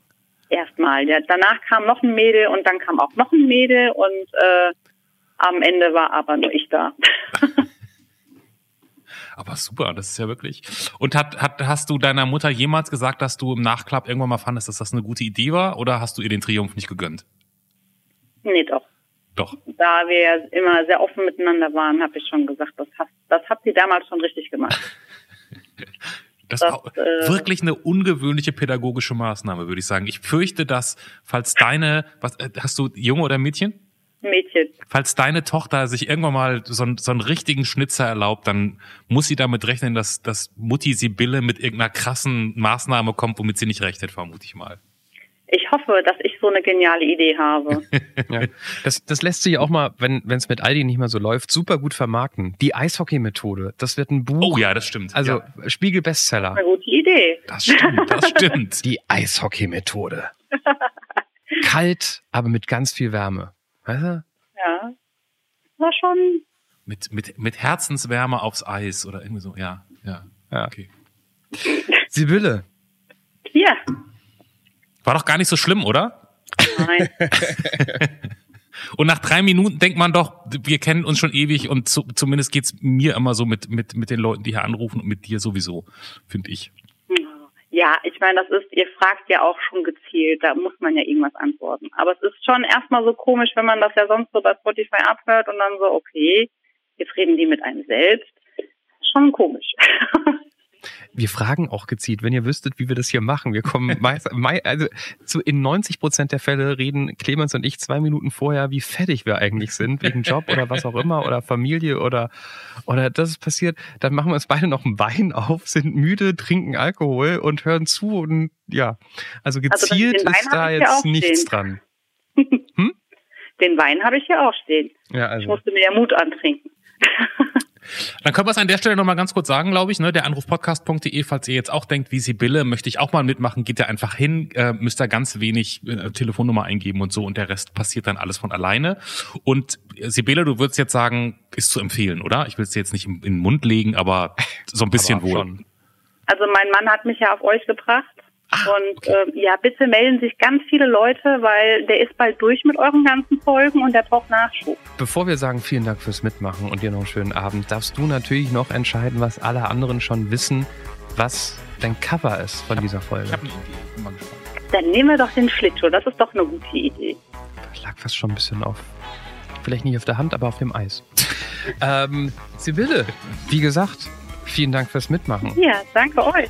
Erstmal. Ja, danach kam noch ein Mädel und dann kam auch noch ein Mädel und äh, am Ende war aber nur ich da. <laughs> Aber super, das ist ja wirklich. Und hat, hat, hast du deiner Mutter jemals gesagt, dass du im Nachklapp irgendwann mal fandest, dass das eine gute Idee war? Oder hast du ihr den Triumph nicht gegönnt? nee, doch. Doch. Da wir ja immer sehr offen miteinander waren, habe ich schon gesagt, das hat, das hat sie damals schon richtig gemacht. <laughs> Das, war äh, wirklich eine ungewöhnliche pädagogische Maßnahme, würde ich sagen. Ich fürchte, dass, falls deine, was, äh, hast du Junge oder Mädchen? Mädchen. Falls deine Tochter sich irgendwann mal so, einen- so einen richtigen Schnitzer erlaubt, dann muss sie damit rechnen, dass, dass Mutti Sibylle mit irgendeiner krassen Maßnahme kommt, womit sie nicht rechnet, vermute ich mal. Ich hoffe, dass ich so eine geniale Idee habe. <laughs> Ja. Das, das lässt sich auch mal, wenn es mit Aldi nicht mehr so läuft, super gut vermarkten. Die Eishockey-Methode, das wird ein Buch. Oh ja, das stimmt. Also ja. Eine Spiegel-Bestseller. gute Idee. das stimmt, das <laughs> stimmt. Die Eishockey-Methode. <laughs> Kalt, aber mit ganz viel Wärme. Weißt du? Ja. War schon. Mit, mit, mit Herzenswärme aufs Eis oder irgendwie so, ja, ja. Ja. Okay. Sibylle, Ja. War doch gar nicht so schlimm, oder? Nein. <laughs> Und nach drei Minuten denkt man doch, wir kennen uns schon ewig und zu, zumindest geht's mir immer so mit, mit, mit den Leuten, die hier anrufen und mit dir sowieso, finde ich. Ja, ich meine, das ist, ihr fragt ja auch schon gezielt, da muss man ja irgendwas antworten. Aber es ist schon erstmal so komisch, wenn man das ja sonst so bei Spotify abhört und dann so, okay, jetzt reden die mit einem selbst. Schon komisch. <laughs> wir fragen auch gezielt, wenn ihr wüsstet, wie wir das hier machen. Wir kommen <laughs> meist, mei- also zu, in 90 Prozent der Fälle reden Clemens und ich zwei Minuten vorher, wie fertig wir eigentlich sind, wegen Job oder was auch immer oder Familie oder, oder das ist passiert. Dann machen wir uns beide noch einen Wein auf, sind müde, trinken Alkohol und hören zu und ja, also das- gezielt Wein ist da ich jetzt nichts dran. <laughs> Den Wein habe ich ja auch stehen. Ja, Ich also. musste mir ja Mut antrinken. <laughs> Dann können wir es an der Stelle nochmal ganz kurz sagen, glaube ich, ne? Der Anrufpodcast.de, falls ihr jetzt auch denkt, wie Sibylle, möchte ich auch mal mitmachen, geht ihr einfach hin, äh, müsst da ganz wenig äh, Telefonnummer eingeben und so und der Rest passiert dann alles von alleine. Und äh, Sibylle, du würdest jetzt sagen, ist zu empfehlen, oder? Ich will es dir jetzt nicht im, in den Mund legen, aber so ein bisschen wohl. Also mein Mann hat mich ja auf euch gebracht. Ah, und ähm, ja, bitte melden sich ganz viele Leute, weil der ist bald durch mit euren ganzen Folgen und der braucht Nachschub. Bevor wir sagen, vielen Dank fürs Mitmachen und dir noch einen schönen Abend, darfst du natürlich noch entscheiden, was alle anderen schon wissen, was dein Cover ist von dieser Folge. Ich habe eine Idee, bin mal gespannt. Dann nehmen wir doch den Schlittschuh, das ist doch eine gute Idee. Das lag fast schon ein bisschen auf. Vielleicht nicht auf der Hand, aber auf dem Eis. <laughs> ähm, Sibylle, wie gesagt, vielen Dank fürs Mitmachen. Ja, danke euch.